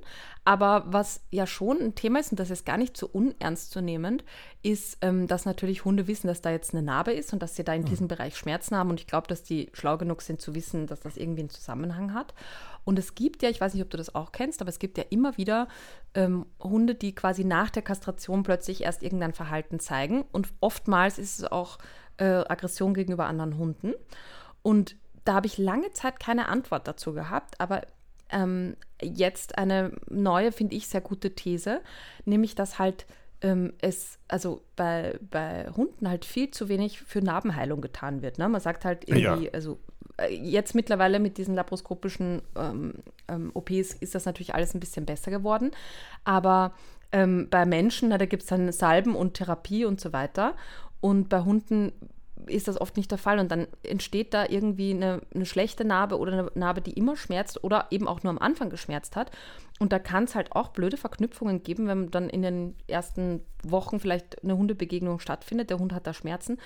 Aber was ja schon ein Thema ist, und das ist gar nicht so unernst zu nehmen, ist, ähm, dass natürlich Hunde wissen, dass da jetzt eine Narbe ist und dass sie da in diesem Bereich Schmerzen haben. Und ich glaube, dass die schlau genug sind zu wissen, dass das irgendwie einen Zusammenhang hat. Und es gibt ja, ich weiß nicht, ob du das auch kennst, aber es gibt ja immer wieder ähm, Hunde, die quasi nach der Kastration plötzlich erst irgendein Verhalten zeigen. Und oftmals ist es auch äh, Aggression gegenüber anderen Hunden. Und da habe ich lange Zeit keine Antwort dazu gehabt, aber ähm, jetzt eine neue, finde ich, sehr gute These, nämlich dass halt ähm, es, also bei, bei Hunden halt viel zu wenig für Narbenheilung getan wird. Ne? Man sagt halt irgendwie, Ja. also jetzt mittlerweile mit diesen laparoskopischen ähm, ähm, OPs ist das natürlich alles ein bisschen besser geworden, aber ähm, bei Menschen, na, da gibt es dann Salben und Therapie und so weiter. Und bei Hunden ist das oft nicht der Fall. Und dann entsteht da irgendwie eine, eine schlechte Narbe oder eine Narbe, die immer schmerzt oder eben auch nur am Anfang geschmerzt hat. Und da kann es halt auch blöde Verknüpfungen geben, wenn dann in den ersten Wochen vielleicht eine Hundebegegnung stattfindet. Der Hund hat da Schmerzen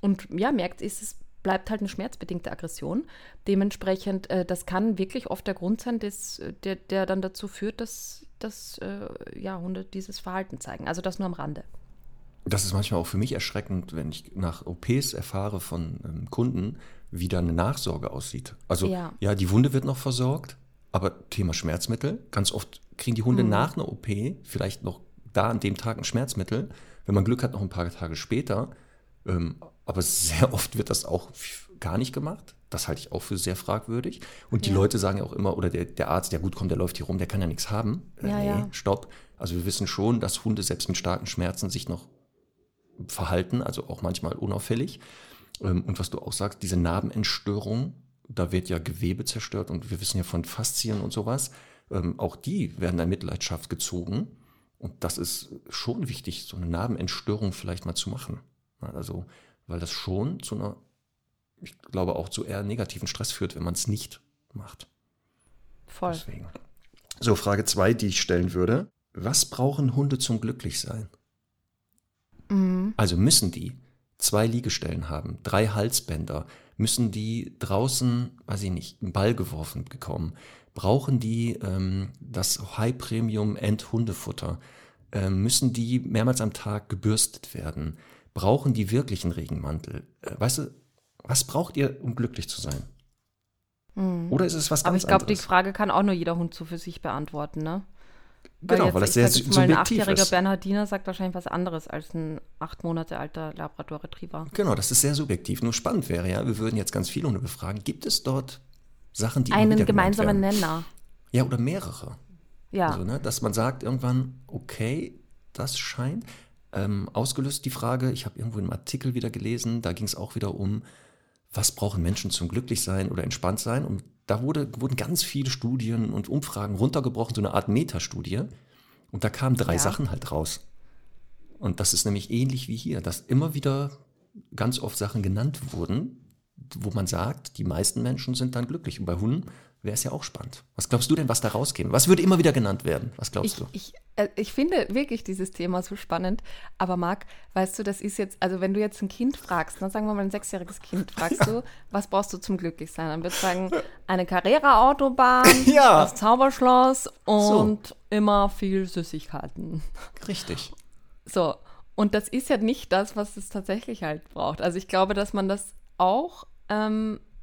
und ja, merkt, ist es bleibt halt eine schmerzbedingte Aggression. Dementsprechend, äh, das kann wirklich oft der Grund sein, des, der, der dann dazu führt, dass, dass äh, ja, Hunde dieses Verhalten zeigen. Also das nur am Rande. Das ist manchmal auch für mich erschreckend, wenn ich nach OPs erfahre von ähm, Kunden, wie da eine Nachsorge aussieht. Also Ja. ja. die Wunde wird noch versorgt, aber Thema Schmerzmittel, ganz oft kriegen die Hunde nach einer OP vielleicht noch da an dem Tag ein Schmerzmittel, wenn man Glück hat, noch ein paar Tage später. Ähm, aber sehr oft wird das auch gar nicht gemacht. Das halte ich auch für sehr fragwürdig. Und die Ja. Leute sagen ja auch immer, oder der, der Arzt, der gut kommt, der läuft hier rum, der kann ja nichts haben. Äh, Ja, ja. stopp. Also wir wissen schon, dass Hunde selbst mit starken Schmerzen sich noch verhalten, also auch manchmal unauffällig. Ähm, Und was du auch sagst, diese Narbenentstörung, da wird ja Gewebe zerstört und wir wissen ja von Faszien und sowas, ähm, auch die werden in Mitleidenschaft gezogen. Und das ist schon wichtig, so eine Narbenentstörung vielleicht mal zu machen. Also, weil das schon zu einer, ich glaube, auch zu eher negativen Stress führt, wenn man es nicht macht. Voll. Deswegen. So, Frage zwei, die ich stellen würde. Was brauchen Hunde zum Glücklichsein? Also müssen die zwei Liegestellen haben, drei Halsbänder, müssen die draußen, weiß ich nicht, einen Ball geworfen bekommen, brauchen die ähm, das High Premium End Hundefutter, ähm, müssen die mehrmals am Tag gebürstet werden, brauchen die wirklich einen Regenmantel? Äh, weißt du, was braucht ihr, um glücklich zu sein? Oder ist es was ganz Aber ich glaube, die anderes? Frage kann auch nur jeder Hund so für sich beantworten, ne? Genau, weil das sehr jetzt mal, ein subjektiv achtjähriger ist. Bernhardiner sagt wahrscheinlich was anderes als ein acht Monate alter Labrador Retriever. Genau, das ist sehr subjektiv. Nur spannend wäre ja, wir würden jetzt ganz viele Hunde befragen. Gibt es dort Sachen, die Einen gemeinsamen? Nenner. Ja, oder mehrere. Ja. Also, ne, dass man sagt irgendwann, okay, das scheint. Ähm, ausgelöst die Frage, ich habe irgendwo einen Artikel wieder gelesen, da ging es auch wieder um, was brauchen Menschen zum Glücklichsein oder entspannt sein? Und da wurde, wurden ganz viele Studien und Umfragen runtergebrochen, so eine Art Metastudie. Und da kamen drei Ja. Sachen halt raus. Und das ist nämlich ähnlich wie hier, dass immer wieder ganz oft Sachen genannt wurden, wo man sagt, die meisten Menschen sind dann glücklich. Und bei Hunden wäre es ja auch spannend. Was glaubst du denn, was da rauskäme? Was würde immer wieder genannt werden? Was glaubst Ich, du? ich, äh, ich finde wirklich dieses Thema so spannend. Aber Marc, weißt du, das ist jetzt, also wenn du jetzt ein Kind fragst, dann sagen wir mal ein sechsjähriges Kind, fragst du, was brauchst du zum Glücklichsein? Dann wird sagen, eine Carrera-Autobahn, Ja. das Zauberschloss und immer viel Süßigkeiten. Richtig. So, und das ist ja nicht das, was es tatsächlich halt braucht. Also ich glaube, dass man das auch ähm, äh,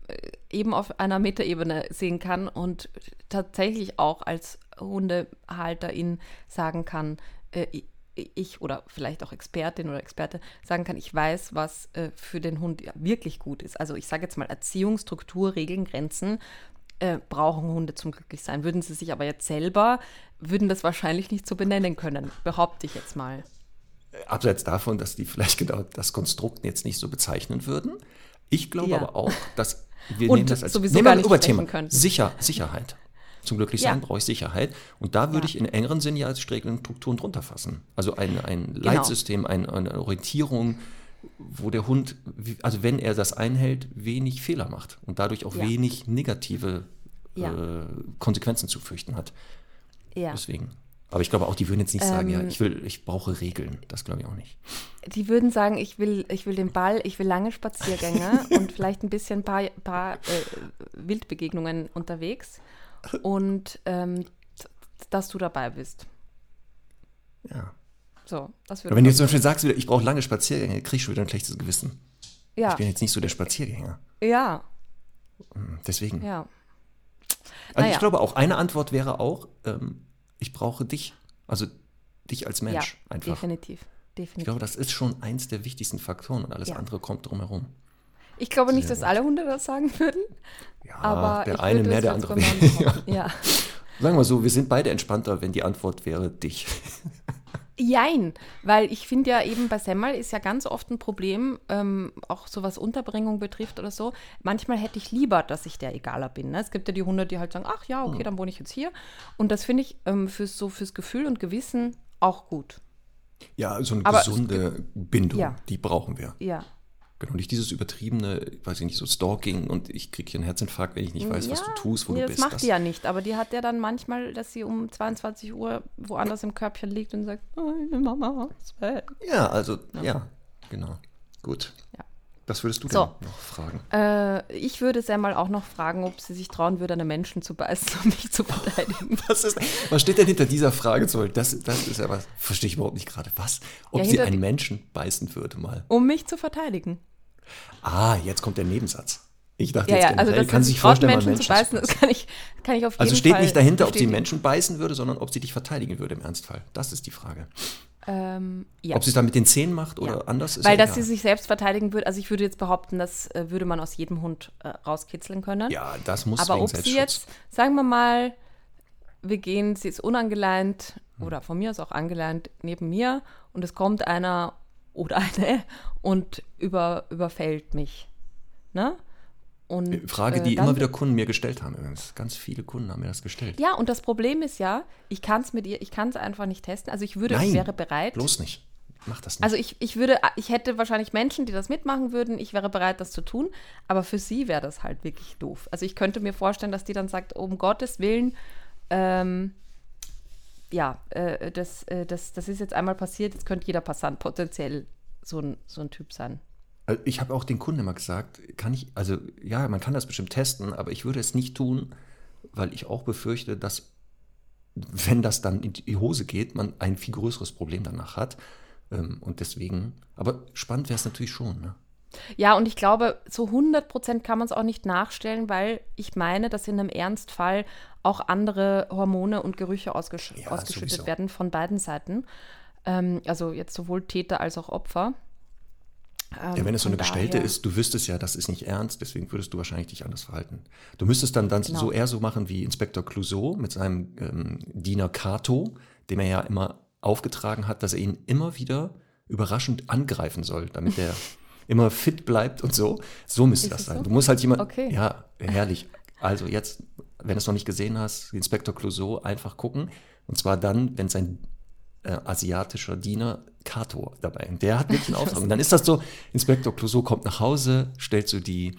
eben auf einer Metaebene sehen kann und tatsächlich auch als Hundehalterin sagen kann, äh, ich- oder vielleicht auch Expertin oder Experte sagen kann, ich weiß, was äh, für den Hund ja wirklich gut ist. Also ich sage jetzt mal Erziehung, Struktur, Regeln, Grenzen äh, brauchen Hunde zum Glücklichsein. Würden sie sich aber jetzt selber, würden das wahrscheinlich nicht so benennen können, behaupte ich jetzt mal. Abseits davon, dass die vielleicht genau das Konstrukt jetzt nicht so bezeichnen würden. Ich glaube Ja. aber auch, dass wir Und nehmen das als sowieso nehmen könnten. Sicher, Sicherheit. Zum Glücklichsein Ja. brauche ich Sicherheit. Und da würde Ja. ich in engeren Sinn ja als Strukturen drunter fassen. Also ein, ein Genau. Leitsystem, ein, eine Orientierung, wo der Hund, also wenn er das einhält, wenig Fehler macht und dadurch auch Ja. wenig negative äh, Konsequenzen zu fürchten hat. Ja. Deswegen. Aber ich glaube auch, die würden jetzt nicht sagen, ja, Ähm, ich will, ich brauche Regeln. Das glaube ich auch nicht. Die würden sagen, ich will, ich will den Ball, ich will lange Spaziergänge und vielleicht ein bisschen paar, paar äh, Wildbegegnungen unterwegs und ähm, dass du dabei bist. Ja. So, das Aber würde wenn du jetzt zum Beispiel sagst, wieder, ich brauche lange Spaziergänge, kriegst du wieder ein schlechtes Gewissen. ja, Ich bin jetzt nicht so der Spaziergänger. ja, Deswegen. ja. Also Naja. ich glaube auch, eine Antwort wäre auch, ähm, ich brauche dich. Also dich als Mensch ja, einfach. definitiv. Ich definitiv. glaube, das ist schon eins der wichtigsten Faktoren und alles Ja. andere kommt drumherum. Ich glaube nicht, Sehr dass alle Hunde das sagen würden, Ja, aber der ich eine würde mehr, der andere weniger. Ja. Sagen wir so, wir sind beide entspannter, wenn die Antwort wäre dich. Jein, weil ich finde ja eben bei Semmel ist ja ganz oft ein Problem, ähm, auch so was Unterbringung betrifft oder so. Manchmal hätte ich lieber, dass ich der egaler bin. Ne? Es gibt ja die Hunde, die halt sagen, ach ja, okay, dann wohne ich jetzt hier. Und das finde ich ähm, fürs, so fürs Gefühl und Gewissen auch gut. Ja, so eine Aber es gesunde Bindung, Ja. die brauchen wir. Ja. Genau, nicht dieses übertriebene, weiß ich nicht, so Stalking und ich kriege hier einen Herzinfarkt, wenn ich nicht weiß, was ja, du tust, wo nee, du das bist. macht die ja nicht, aber die hat ja dann manchmal, dass sie um 22 Uhr woanders im Körbchen liegt und sagt, meine Mama ist weg. ja, also, ja, genau. Gut. Ja. Was würdest du So. noch fragen? Äh, ich würde Semmel auch noch fragen, ob sie sich trauen würde, einen Menschen zu beißen, um mich zu verteidigen. Was, ist, was steht denn hinter dieser Frage? Das, das ist ja was, verstehe ich überhaupt nicht gerade. Was? Ob Ja, sie einen Menschen beißen würde mal. Um mich zu verteidigen. Ah, jetzt kommt der Nebensatz. Ich dachte Ja, jetzt ja, generell, also kann sie sich vorstellen, mal Menschen zu beißen, das kann ich, kann ich auf jeden Also steht Fall nicht dahinter, ob sie. Menschen beißen würde, sondern ob sie dich verteidigen würde im Ernstfall. Das ist die Frage. Ähm, ja. Ob sie es dann mit den Zähnen macht oder Ja. anders ist Weil, ja dass sie egal. sich selbst verteidigen würde, also ich würde jetzt behaupten, das äh, würde man aus jedem Hund äh, rauskitzeln können. Ja, das muss Aber ob sie jetzt, sagen wir mal, wir gehen, sie ist unangeleint Hm. oder von mir aus auch angeleint neben mir und es kommt einer oder eine und über, überfällt mich. Ne? Und, Frage, die äh, immer wieder Kunden mir gestellt haben übrigens. Ganz viele Kunden haben mir das gestellt. Ja, und das Problem ist ja, ich kann es mit ihr, ich kann es einfach nicht testen. Also ich würde, Nein, ich wäre bereit. Bloß nicht. Mach das nicht. Also ich, ich würde, ich hätte wahrscheinlich Menschen, die das mitmachen würden. Ich wäre bereit, das zu tun. Aber für sie wäre das halt wirklich doof. Also ich könnte mir vorstellen, dass die dann sagt, um Gottes Willen, ähm, ja, äh, das, äh, das, das ist jetzt einmal passiert, jetzt könnte jeder Passant potenziell so ein, so ein Typ sein. Also ich habe auch den Kunden immer gesagt, kann ich, also ja, man kann das bestimmt testen, aber ich würde es nicht tun, weil ich auch befürchte, dass, wenn das dann in die Hose geht, man ein viel größeres Problem danach hat. Ähm, Und deswegen, aber spannend wäre es natürlich schon. Ne? Ja, und ich glaube, so 100 Prozent kann man es auch nicht nachstellen, weil ich meine, dass in einem Ernstfall auch andere Hormone und Gerüche ausgesch Ja, ausgeschüttet sowieso. werden von beiden Seiten. Ähm, also jetzt sowohl Täter als auch Opfer. Ähm, Ja, wenn es so eine Gestellte daher- ist, du wüsstest ja, das ist nicht ernst, deswegen würdest du wahrscheinlich dich anders verhalten. Du müsstest dann, dann Genau. so eher so machen wie Inspektor Clouseau mit seinem ähm, Diener Cato, dem er ja immer aufgetragen hat, dass er ihn immer wieder überraschend angreifen soll, damit er immer fit bleibt und so. So müsste das es sein. so? Du musst halt jemand. Okay. Ja, herrlich. Also jetzt, wenn du es noch nicht gesehen hast, Inspektor Clouseau einfach gucken. Und zwar dann, wenn sein äh, asiatischer Diener Kato dabei. Und der hat wirklich einen Auftrag. Und dann ist das so, Inspektor Clouseau kommt nach Hause, stellt so die,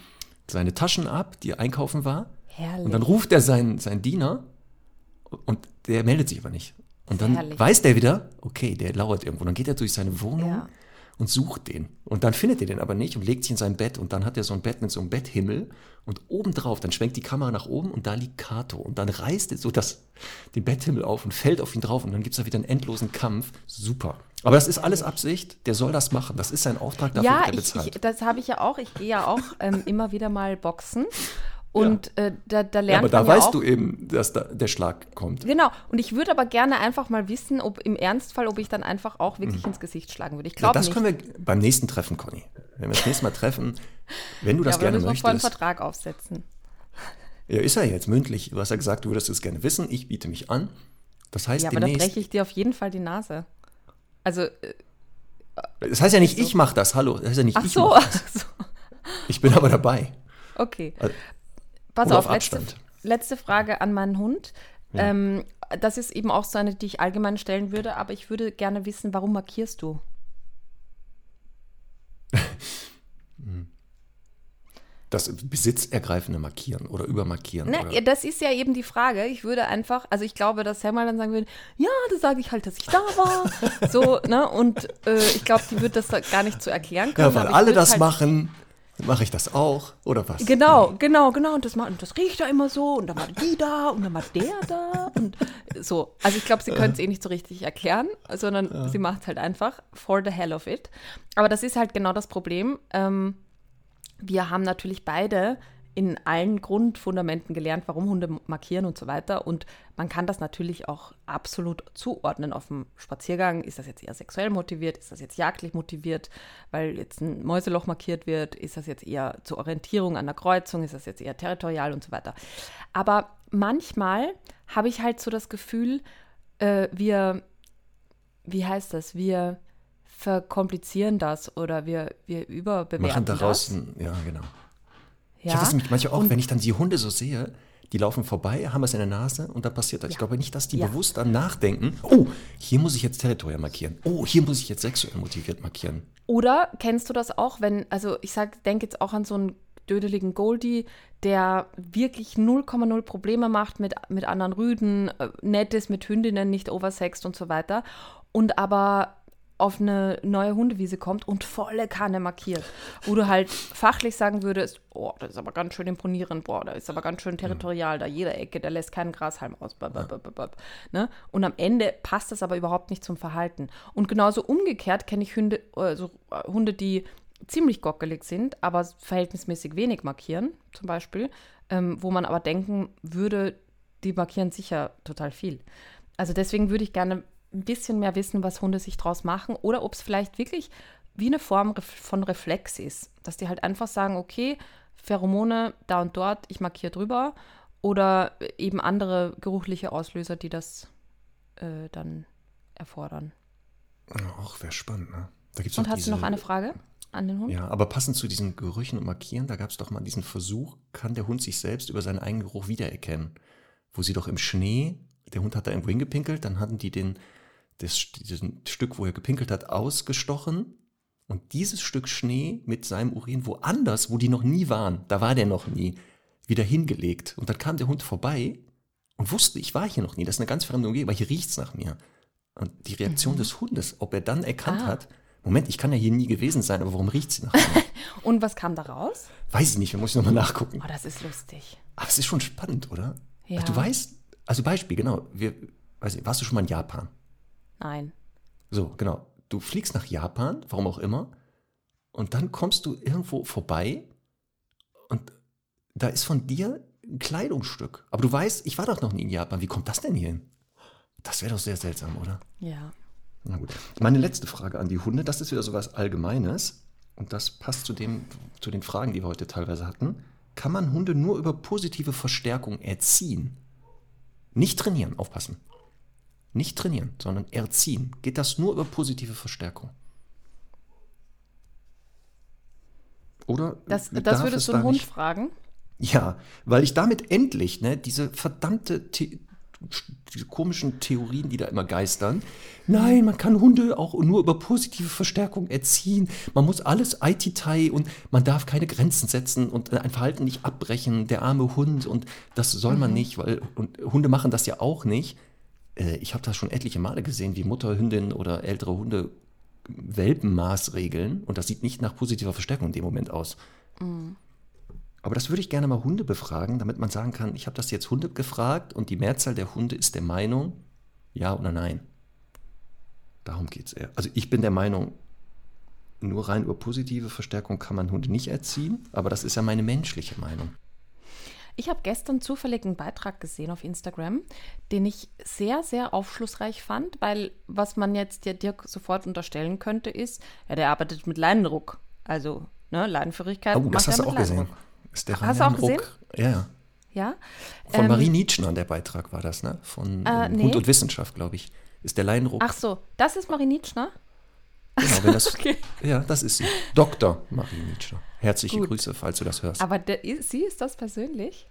seine Taschen ab, die er einkaufen war. Herrlich. Und dann ruft er seinen, seinen Diener und der meldet sich aber nicht. Und dann Herrlich. weiß der wieder, okay, der lauert irgendwo. Dann geht er durch seine Wohnung Ja. Und sucht den. Und dann findet er den aber nicht und legt sich in sein Bett. Und dann hat er so ein Bett mit so einem Betthimmel. Und obendrauf, dann schwenkt die Kamera nach oben und da liegt Kato. Und dann reißt er so das, den Betthimmel auf und fällt auf ihn drauf. Und dann gibt es da wieder einen endlosen Kampf. Super. Aber das ist alles Absicht. Der soll das machen. Das ist sein Auftrag, dafür ja, wird er ich, bezahlt. ich, das habe ich ja auch. Ich gehe ja auch ähm, immer wieder mal boxen. Und äh, da, da ja, lernt aber da man ja weißt auch, du eben, dass da der Schlag kommt. Genau, und ich würde aber gerne einfach mal wissen, ob im Ernstfall, ob ich dann einfach auch wirklich ins Gesicht schlagen würde. Ich Ja, glaube das nicht. können wir beim nächsten Treffen, Conny. Wenn wir das nächste Mal treffen, wenn du das ja, gerne müssen wir vorher einen möchtest. Vertrag aufsetzen. Ja, ist er jetzt mündlich. Du hast ja gesagt, du würdest es gerne wissen. Ich biete mich an. Das heißt Ja, aber da breche ich dir auf jeden Fall die Nase. Also, äh, das heißt ja nicht, ich mache das. Hallo. Das heißt ja nicht, ach ich so, mache ach das. so. Ich bin aber dabei. Okay. Also, Pass oder auf, auf letzte, letzte Frage an meinen Hund. Ähm, das ist eben auch so eine, die ich allgemein stellen würde, aber ich würde gerne wissen, warum markierst du? Das besitzergreifende Markieren oder übermarkieren. Ne, oder? ja, das ist ja eben die Frage. Ich würde einfach, also ich glaube, dass Selma dann sagen würde, ja, da sage ich halt, dass ich da war. so, ne? Und äh, ich glaube, die wird das da gar nicht so erklären können. ja, weil alle das halt, machen, mache ich das auch, oder was? Genau, genau, genau. Und das, macht, und das riecht da immer so. Und dann war die da und dann war der da. Und so. Also ich glaube, sie können es eh nicht so richtig erklären, sondern sie macht es halt einfach for the hell of it. Aber das ist halt genau das Problem. Ähm, wir haben natürlich beide in allen Grundfundamenten gelernt, warum Hunde markieren und so weiter. Und man kann das natürlich auch absolut zuordnen auf dem Spaziergang. Ist das jetzt eher sexuell motiviert? Ist das jetzt jagdlich motiviert, weil jetzt ein Mäuseloch markiert wird? Ist das jetzt eher zur Orientierung an der Kreuzung? Ist das jetzt eher territorial und so weiter? Aber manchmal habe ich halt so das Gefühl, äh, wir, wie heißt das, wir verkomplizieren das oder wir, wir überbewerten Machen daraus, das. ein, ja, genau. Ich Ja. habe das nämlich manchmal auch, Und- wenn ich dann die Hunde so sehe, die laufen vorbei, haben es in der Nase und dann passiert das. Ich Ja. glaube nicht, dass die Ja. bewusst dann nachdenken, oh, hier muss ich jetzt territorial markieren. Oh, hier muss ich jetzt sexuell motiviert markieren. Oder kennst du das auch, wenn, also ich sag, denke jetzt auch an so einen dödeligen Goldie, der wirklich 0,0 Probleme macht mit, mit anderen Rüden, äh, nett ist mit Hündinnen, nicht oversext und so weiter. Und aber auf eine neue Hundewiese kommt und volle Kanne markiert. Wo du halt fachlich sagen würdest, oh, das ist aber ganz schön imponierend, boah, da ist aber ganz schön territorial, da jede Ecke, der lässt keinen Grashalm aus. Ne? Und am Ende passt das aber überhaupt nicht zum Verhalten. Und genauso umgekehrt kenne ich Hunde, also äh, Hunde, die ziemlich gockelig sind, aber verhältnismäßig wenig markieren, zum Beispiel, ähm, wo man aber denken würde, die markieren sicher total viel. Also deswegen würde ich gerne ein bisschen mehr wissen, was Hunde sich draus machen oder ob es vielleicht wirklich wie eine Form von Reflex ist, dass die halt einfach sagen, okay, Pheromone da und dort, ich markiere drüber oder eben andere geruchliche Auslöser, die das äh, dann erfordern. Ach, wäre spannend, ne? Da gibt's Und hast diese, du noch eine Frage an den Hund? Ja, aber passend zu diesen Gerüchen und Markieren, da gab es doch mal diesen Versuch, kann der Hund sich selbst über seinen eigenen Geruch wiedererkennen? Wo sie doch im Schnee, der Hund hat da irgendwo hingepinkelt, dann hatten die den, das, diesen Stück, wo er gepinkelt hat, ausgestochen und dieses Stück Schnee mit seinem Urin woanders, wo die noch nie waren, da war der noch nie, wieder hingelegt. Und dann kam der Hund vorbei und wusste, ich war hier noch nie, das ist eine ganz fremde Umgebung, aber hier riecht's nach mir. Und die Reaktion des Hundes, ob er dann erkannt Ah. hat, Moment, ich kann ja hier nie gewesen sein, aber warum riecht sie nach mir? Und was kam da raus? Weiß ich nicht, da muss ich nochmal nachgucken. Oh, das ist lustig. Aber es ist schon spannend, oder? Ja. Also du weißt, also Beispiel, genau, wir, weiß ich, warst du schon mal in Japan? Nein. So, genau. Du fliegst nach Japan, warum auch immer, und dann kommst du irgendwo vorbei und da ist von dir ein Kleidungsstück. Aber du weißt, ich war doch noch nie in Japan. Wie kommt das denn hier hin? Das wäre doch sehr seltsam, oder? Ja. Na gut. Meine letzte Frage an die Hunde, das ist wieder so was Allgemeines und das passt zu, dem, zu den Fragen, die wir heute teilweise hatten. Kann man Hunde nur über positive Verstärkung erziehen? Nicht trainieren, aufpassen. Nicht trainieren, sondern erziehen. Geht das nur über positive Verstärkung? Oder Das, das es würdest du einen Hund fragen? ja, weil ich damit endlich, ne, diese verdammte The diese komischen Theorien, die da immer geistern. Nein, man kann Hunde auch nur über positive Verstärkung erziehen. Man muss alles IT-Tai und man darf keine Grenzen setzen und ein Verhalten nicht abbrechen. Der arme Hund und das soll man nicht, weil und Hunde machen das ja auch nicht. Äh, Ich habe das schon etliche Male gesehen, wie Mutterhündinnen oder ältere Hunde Welpenmaß regeln und das sieht nicht nach positiver Verstärkung in dem Moment aus. Aber das würde ich gerne mal Hunde befragen, damit man sagen kann, ich habe das jetzt Hunde gefragt und die Mehrzahl der Hunde ist der Meinung, ja oder nein. Darum geht es eher. Also ich bin der Meinung, nur rein über positive Verstärkung kann man Hunde nicht erziehen, aber das ist ja meine menschliche Meinung. Ich habe gestern zufällig einen Beitrag gesehen auf Instagram, den ich sehr, sehr aufschlussreich fand, weil was man jetzt ja Dirk sofort unterstellen könnte, ist, ja, der arbeitet mit Leinendruck. Also, ne, Leinenführigkeit. Oh, das hast du auch gesehen. Ist der Hast du auch Rhein-Ruck- Ja, ja. Von Ähm, Marie Nietzschner, der Beitrag war das, ne? Von Äh, ähm, nee. Hund und Wissenschaft, glaube ich. Ist der Leinruck. Ach so, das ist Marie Nietzschner? Genau, wenn das, Okay. Ja, das ist sie. Dr. Marie Nietzschner. Herzliche Gut. Grüße, falls du das hörst. Aber der, sie ist das persönlich?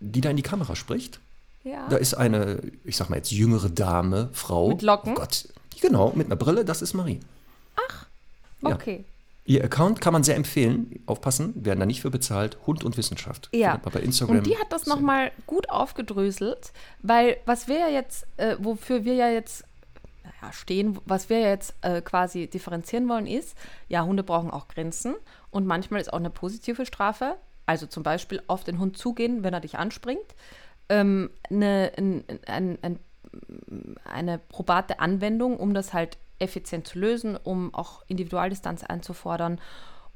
Die da in die Kamera spricht. Ja. Da ist eine, ich sag mal jetzt jüngere Dame, Frau. Mit Locken? Oh Gott. Genau, mit einer Brille, das ist Marie. Ja. okay. Ihr Account kann man sehr empfehlen. Aufpassen, werden da nicht für bezahlt. Hund und Wissenschaft. Ja. Bei Instagram. Und die hat das nochmal gut aufgedröselt, weil was wir ja jetzt, äh, wofür wir ja jetzt naja, stehen, was wir ja jetzt äh, quasi differenzieren wollen, ist, ja, Hunde brauchen auch Grenzen und manchmal ist auch eine positive Strafe, also zum Beispiel auf den Hund zugehen, wenn er dich anspringt, ähm, eine, ein, ein, ein, eine probate Anwendung, um das halt effizient zu lösen, um auch Individualdistanz einzufordern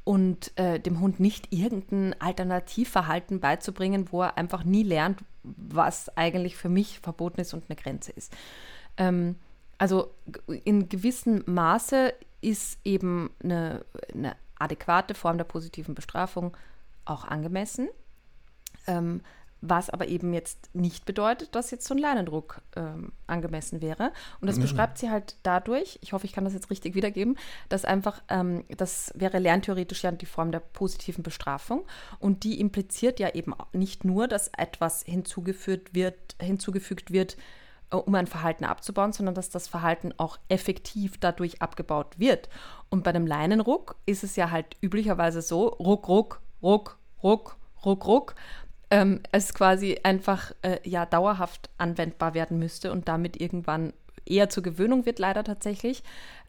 und äh, dem Hund nicht irgendein Alternativverhalten beizubringen, wo er einfach nie lernt, was eigentlich für mich verboten ist und eine Grenze ist. Ähm, also in gewissem Maße ist eben eine, eine, adäquate Form der positiven Bestrafung auch angemessen. Ähm, was aber eben jetzt nicht bedeutet, dass jetzt so ein Leinendruck ähm, angemessen wäre. Und das Mhm. beschreibt sie halt dadurch, ich hoffe, ich kann das jetzt richtig wiedergeben, dass einfach, ähm, das wäre lerntheoretisch ja die Form der positiven Bestrafung. Und die impliziert ja eben nicht nur, dass etwas hinzugefügt wird, hinzugefügt wird, um ein Verhalten abzubauen, sondern dass das Verhalten auch effektiv dadurch abgebaut wird. Und bei einem Leinenruck ist es ja halt üblicherweise so, ruck, ruck, ruck, ruck, ruck, ruck, ähm, es quasi einfach äh, ja dauerhaft anwendbar werden müsste und damit irgendwann eher zur Gewöhnung wird, leider tatsächlich.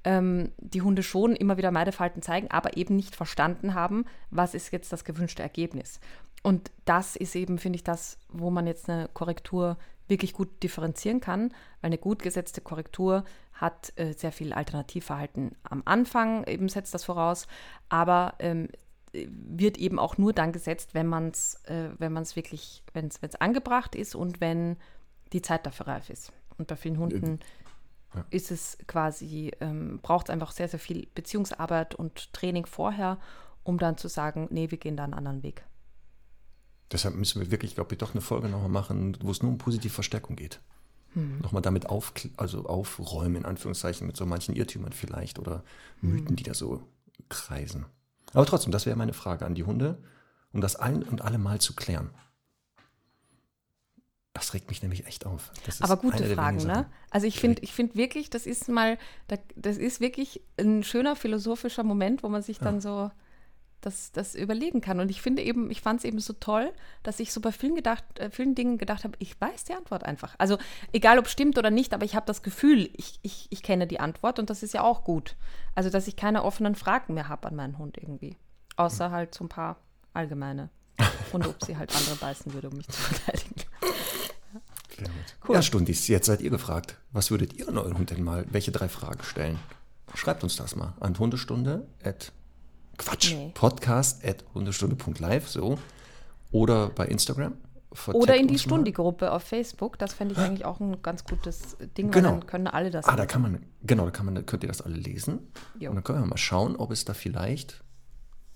Ähm, die Hunde schon immer wieder Meideverhalten zeigen, aber eben nicht verstanden haben, was ist jetzt das gewünschte Ergebnis. Und das ist eben, finde ich, das, wo man jetzt eine Korrektur wirklich gut differenzieren kann, weil eine gut gesetzte Korrektur hat äh, sehr viel Alternativverhalten am Anfang, eben setzt das voraus, aber ähm, wird eben auch nur dann gesetzt, wenn man es äh, wenn man es wirklich, wenn es angebracht ist und wenn die Zeit dafür reif ist. Und bei vielen Hunden Ja. ist es quasi, ähm, braucht es einfach sehr, sehr viel Beziehungsarbeit und Training vorher, um dann zu sagen, nee, wir gehen da einen anderen Weg. Deshalb müssen wir wirklich, glaube ich, doch eine Folge nochmal machen, wo es nur um positive Verstärkung geht. Hm. Nochmal damit auf, also aufräumen, in Anführungszeichen, mit so manchen Irrtümern vielleicht oder Mythen, Hm. die da so kreisen. Aber trotzdem, das wäre meine Frage an die Hunde, um das ein und alle Mal zu klären. Das regt mich nämlich echt auf. Das ist Aber gute Fragen, ne? Also ich finde, ich finde wirklich, das ist mal, da- das ist wirklich ein schöner philosophischer Moment, wo man sich dann so das, das überlegen kann. Und ich finde eben, ich fand es eben so toll, dass ich so bei vielen gedacht, äh, vielen Dingen gedacht habe, ich weiß die Antwort einfach. Also egal ob stimmt oder nicht, aber ich habe das Gefühl, ich, ich, ich kenne die Antwort und das ist ja auch gut. Also dass ich keine offenen Fragen mehr habe an meinen Hund irgendwie. Außer halt so ein paar allgemeine. Und ob sie halt andere beißen würde, um mich zu verteidigen. Sehr. Cool. Ja, Stundis, jetzt seid ihr gefragt. Was würdet ihr an euren Hund denn mal, welche drei Fragen stellen? Schreibt uns das mal an Hundestunde Quatsch, Nee. Podcast at hundestunde.live, so. Oder bei Instagram. Oder in die. Stundi-Gruppe auf Facebook. Das fände ich eigentlich auch ein ganz gutes Ding, Genau. weil dann können alle das. Ah, da kann man, genau, da kann man, könnt ihr das alle lesen. Jo. Und dann können wir mal schauen, ob es da vielleicht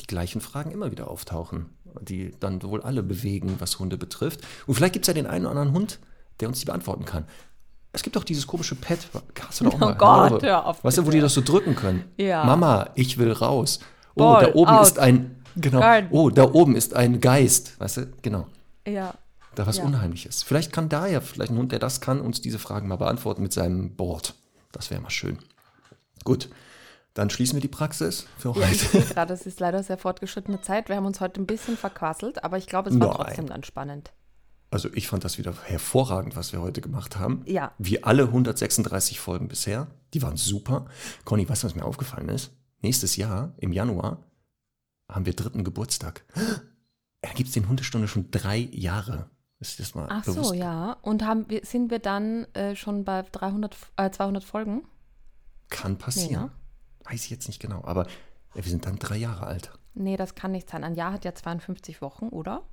die gleichen Fragen immer wieder auftauchen, die dann wohl alle bewegen, was Hunde betrifft. Und vielleicht gibt es ja den einen oder anderen Hund, der uns die beantworten kann. Es gibt doch dieses komische Pad. Hast du doch auch Oh mal, Gott, hör auf, Weißt du, wo die das so drücken können? Ja. Mama, ich will raus. Oh, Ball, da oben out. ist ein, genau. Garden. Oh, da oben ist ein Geist. Weißt du, genau. ja. Da was Ja. Unheimliches. Vielleicht kann da ja, vielleicht ein Hund, der das kann, uns diese Fragen mal beantworten mit seinem Board. Das wäre mal schön. Gut, dann schließen wir die Praxis für ja, ich heute. sehe gerade, es ist leider sehr fortgeschrittene Zeit. Wir haben uns heute ein bisschen verquasselt, aber ich glaube, es war Nein. trotzdem ganz spannend. Also ich fand das wieder hervorragend, was wir heute gemacht haben. Ja. Wie alle 136 Folgen bisher. Die waren super. Conny, weißt du, was mir aufgefallen ist? Nächstes Jahr, im Januar, haben wir dritten Geburtstag. Da gibt es den Hundestunde schon drei Jahre. Ist das mal Ach bewusst? so, ja. Und haben wir, sind wir dann äh, schon bei 300, äh, 200 Folgen? Kann passieren. Nee, ne? Weiß ich jetzt nicht genau. Aber wir sind dann drei Jahre alt. Nee, das kann nicht sein. Ein Jahr hat ja 52 Wochen, oder?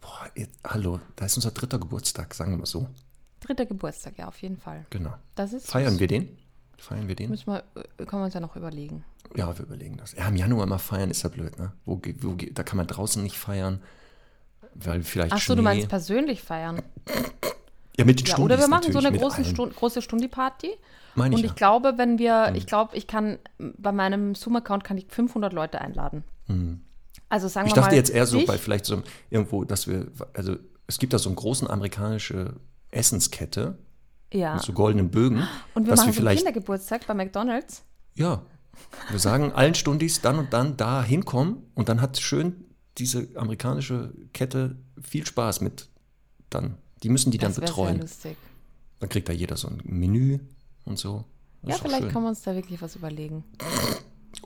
Boah, jetzt, hallo, da ist unser dritter Geburtstag, sagen wir mal so. Dritter Geburtstag, ja, auf jeden Fall. Genau. Das ist Feiern wir den? Feiern wir den? Müssen wir, äh, können wir uns ja noch überlegen. Ja, wir überlegen das. Ja, im Januar mal feiern ist ja blöd, ne? Wo, wo, da kann man draußen nicht feiern, weil vielleicht Ach so, Schnee. du meinst persönlich feiern? ja, mit den Ja, oder wir machen so eine große, allen. Stu große Stundi-Party. Meine ich Und ja. ich glaube, wenn wir, ich glaube, ich kann, bei meinem Zoom-Account kann ich 500 Leute einladen. Also sagen. Ich wir mal. dachte jetzt eher so bei vielleicht so irgendwo, dass wir, also es gibt da so eine große amerikanische Essenskette Ja. mit so goldenen Bögen, Und wir machen wir so vielleicht, Kindergeburtstag bei McDonalds. ja, Wir sagen allen Stundis dann und dann da hinkommen und dann hat schön diese amerikanische Kette viel Spaß mit dann. Die müssen die dann Das sehr betreuen. lustig. Dann kriegt da jeder so ein Menü und so. Das Ja, vielleicht schön. können wir uns da wirklich was überlegen.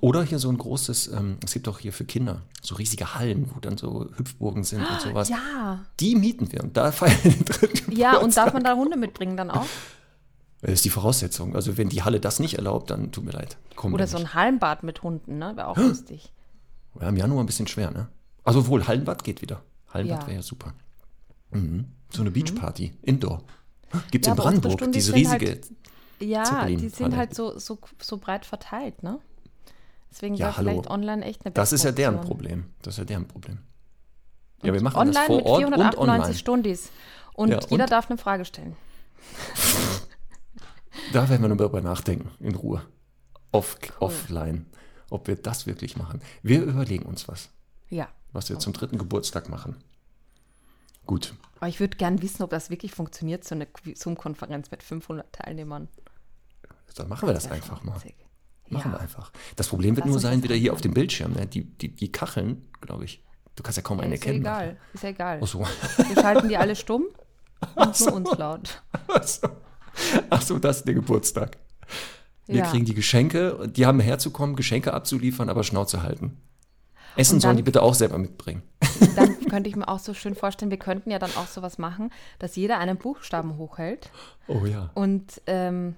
Oder hier so ein großes, ähm, es gibt auch hier für Kinder so riesige Hallen, wo dann so Hüpfburgen sind und sowas. Ja. Die mieten wir und da feiern den dritten Ja, und darf man da Hunde mitbringen dann auch? Das ist die Voraussetzung. Also wenn die Halle das nicht erlaubt, dann tut mir leid. Kommen Oder so ein Hallenbad mit Hunden, ne? Wäre auch lustig. Ja, Im Januar ein bisschen schwer, ne? Also wohl, Hallenbad geht wieder. Hallenbad Ja. wäre ja super. Mhm. So eine Beachparty, Indoor. Gibt es Ja, in Brandenburg, diese halt- riesige. Ja, Zeppelin, die sind halt so, so, so breit verteilt, ne? Deswegen Ja, hallo. vielleicht online echt eine das ist ja deren. Problem. Das ist ja deren Problem. Ja, Und wir machen online das vor mit Ort und 498 online. Stundis. Und Ja, jeder und? darf eine Frage stellen. Da werden wir nur darüber nachdenken, in Ruhe. Off, Offline. Ob wir das wirklich machen. Wir überlegen uns was, Ja. was wir zum dritten Geburtstag machen. Gut. Aber ich würde gern wissen, ob das wirklich funktioniert, so eine Zoom-Konferenz mit 500 Teilnehmern. Dann machen wir das Wär einfach mal. witzig. Machen ja. wir einfach. Das Problem wird Lass nur sein, wieder hier auf dem Bildschirm. Ne? Die, die, die Kacheln, glaube ich. Du kannst ja kaum Ja, einen ist ja erkennen. egal. Ist ja egal. Ach so. Wir schalten die alle stumm und nur uns laut. Ach so. Ach so, das ist der Geburtstag. Wir Ja. kriegen die Geschenke, die haben herzukommen, Geschenke abzuliefern, aber Schnauze halten. Essen Und sollen dann- die bitte auch selber mitbringen. Dann könnte ich mir auch so schön vorstellen, wir könnten ja dann auch sowas machen, dass jeder einen Buchstaben hochhält Oh ja. und ähm,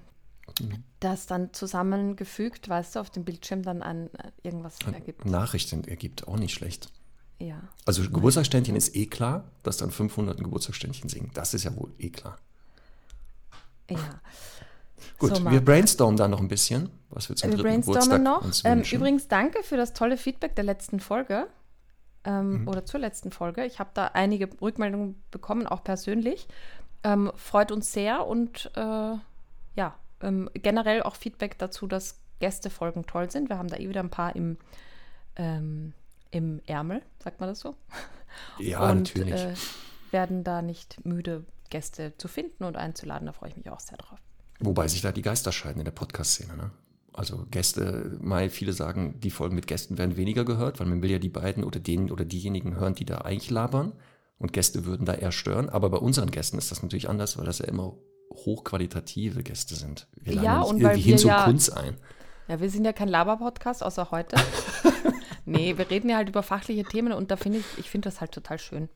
Mhm. das dann zusammengefügt, weißt du, auf dem Bildschirm dann äh, irgendwas ergibt. Nachrichten ergibt, auch nicht schlecht. Ja. Also Geburtstagsständchen ist eh klar, dass dann 500 ein Geburtstagsständchen singen. Das ist ja wohl eh klar. Ja. Gut, So, wir brainstormen da noch ein bisschen, was wir zum Wir dritten Geburtstag brainstormen noch. uns Ähm, wünschen. übrigens, danke für das tolle Feedback der letzten Folge. Ähm, Mhm. Oder zur letzten Folge. Ich habe da einige Rückmeldungen bekommen, auch persönlich. Ähm, freut uns sehr und äh, ähm, generell auch Feedback dazu, dass Gästefolgen toll sind. Wir haben da eh wieder ein paar im, ähm, im Ärmel, sagt man das so? ja, und natürlich. Äh, werden da nicht müde, Gäste zu finden und einzuladen. Da freue ich mich auch sehr drauf. Wobei sich da die Geister scheiden in der Podcast-Szene. Ne? Also Gäste, mal viele sagen, die Folgen mit Gästen werden weniger gehört, weil man will ja die beiden oder den oder diejenigen hören, die da eigentlich labern. Und Gäste würden da eher stören. Aber bei unseren Gästen ist das natürlich anders, weil das ja immer hochqualitative Gäste sind. Wir laden Ja, nicht und irgendwie weil hin wir zum ja- Kunst ein. Ja, wir sind ja kein Laber-Podcast, außer heute. nee, wir reden ja halt über fachliche Themen und da finde ich, ich finde das halt total schön.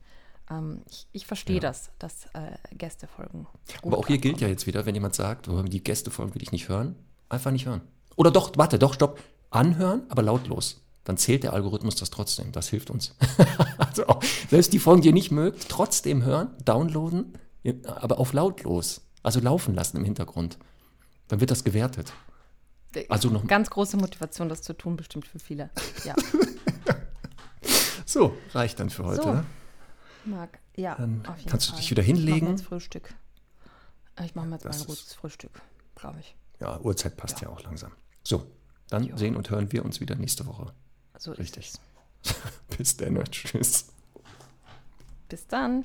Ähm, ich ich verstehe das, dass äh, Gästefolgen. Aber auch hier gilt ja jetzt wieder, wenn jemand sagt, oh, die Gästefolgen will ich nicht hören, einfach nicht hören. Oder doch, warte, doch, stopp. Anhören, aber lautlos. Dann zählt der Algorithmus das trotzdem. Das hilft uns. also selbst die Folgen, die ihr nicht mögt, trotzdem hören, downloaden, aber auf lautlos. Also laufen lassen im Hintergrund. Dann wird das gewertet. Also noch Ganz große Motivation, das zu tun, bestimmt für viele. Ja, so, reicht dann für heute. So. Ne? Marc, ja. Dann kannst du Fall. dich wieder Ich mache hinlegen. jetzt Frühstück. Äh, Ich mache mir jetzt mal ein gutes Frühstück, glaube ich. Ja, Uhrzeit passt ja, auch langsam. So, dann sehen und hören wir uns wieder nächste Woche. So Richtig. Bis dann. Tschüss. Bis dann.